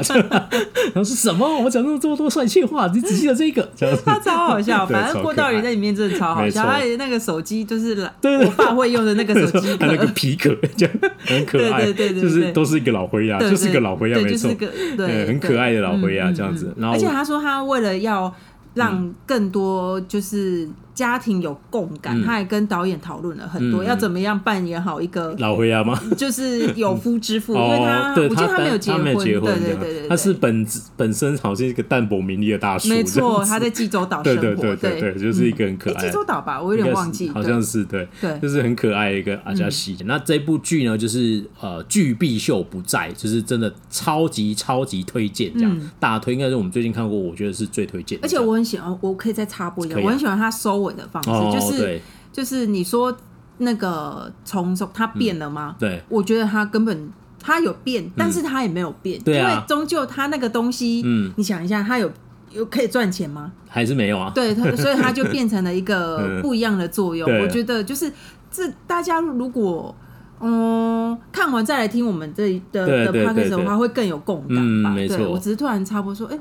S1: 然后是什么？我讲了这么多帅气话，你只记得这个？
S2: 他超好笑，反正郭道宇在里面真的超好笑。他那个手机就是我爸会用的那个手机，
S1: 他那个皮壳这样很可爱，对对对，就是都是一个老灰鸭，就是一个老灰鸭，没错，对，很可爱的老灰鸭这样子。然后，
S2: 而且他说他为了要让更多就是。家庭有共感，他还跟导演讨论了很多，要怎么样扮演好一个
S1: 老灰鸭吗？
S2: 就是有夫之妇，因为他我记得他没有结婚，对对对对，
S1: 他是本本身好像是一个淡泊名利的大叔，
S2: 没错，他在济州岛生活，对对
S1: 对。对，就是一个很可爱。
S2: 济州岛吧，我有点忘记，
S1: 好像是对。对，就是很可爱的一个阿加西。那这部剧呢，就是呃，巨碧秀不在，就是真的超级超级推荐，这样。大推应该是我们最近看过，我觉得是最推荐。
S2: 而且我很喜欢，我可以再插播一下，我很喜欢他收。的方式就是就是你说那个从从他变了吗？对，我觉得他根本他有变，但是他也没有变，因为终究他那个东西，嗯，你想一下，他有有可以赚钱吗？
S1: 还是没有啊？
S2: 对，所以它就变成了一个 不一样的作用。我觉得就是这大家如果嗯看完再来听我们这的的 podcast 的话，会更有共感吧？没错，我只是突然插播说，哎。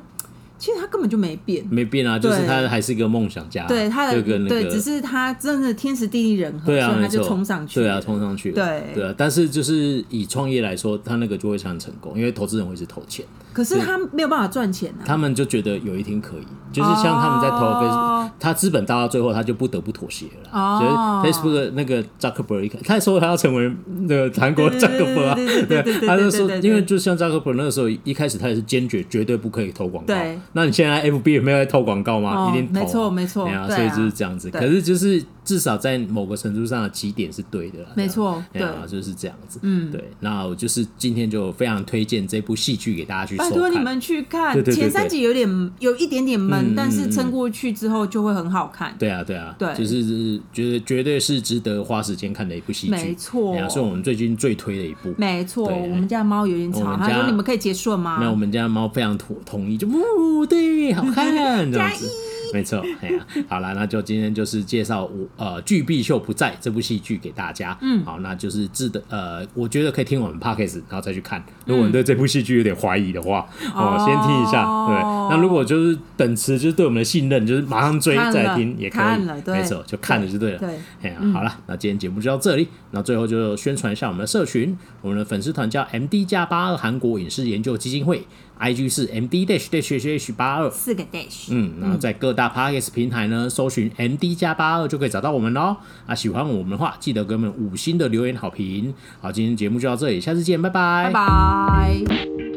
S2: 其实他根本就没变，
S1: 没变啊，就是他还是一个梦想家，
S2: 对他的对，只是他真的天时地利人和，对啊他就冲上去，
S1: 对啊，冲上去，对。对啊。但是就是以创业来说，他那个就会常常成功，因为投资人会一直投钱，
S2: 可是他没有办法赚钱啊。
S1: 他们就觉得有一天可以，就是像他们在投 Facebook，他资本大到最后，他就不得不妥协了。哦，Facebook 的那个扎克伯格一开，他说他要成为那个韩国扎克伯格，对，他就说，因为就像扎克伯格那个时候一开始，他也是坚决绝对不可以投广告。那你现在 FB 有没有在投广告吗？一定投，没错没错，对啊，所以就是这样子。可是就是至少在某个程度上的起点是对的，没错，对啊，就是这样子。嗯，对。那我就是今天就非常推荐这部戏剧给大家去收看。拜托你们去看，前三集有点有一点点闷，但是撑过去之后就会很好看。对啊对啊，对，就是觉得绝对是值得花时间看的一部戏剧。没错，是我们最近最推的一部。没错，我们家猫有点吵，他说你们可以结束了吗？没有，我们家猫非常同同意，就呜对。好看，这样子，没错，哎呀，好了，那就今天就是介绍我呃《巨碧秀不在》这部戏剧给大家，嗯，好，那就是值得呃，我觉得可以听我们 podcast 然后再去看。如果你对这部戏剧有点怀疑的话，哦，先听一下，对。那如果就是等持就是对我们的信任，就是马上追再听也可以，没错，就看了就对了。对，哎呀，好了，那今天节目就到这里，那最后就宣传一下我们的社群，我们的粉丝团叫 MD 加八二韩国影视研究基金会。I G 是 M D dash dash dash 八二四个 dash，嗯，然后在各大 Podcast 平台呢搜寻 M D 加八二就可以找到我们喽。啊，喜欢我们的话，记得给我们五星的留言好评。好，今天节目就到这里，下次见，拜拜，拜拜。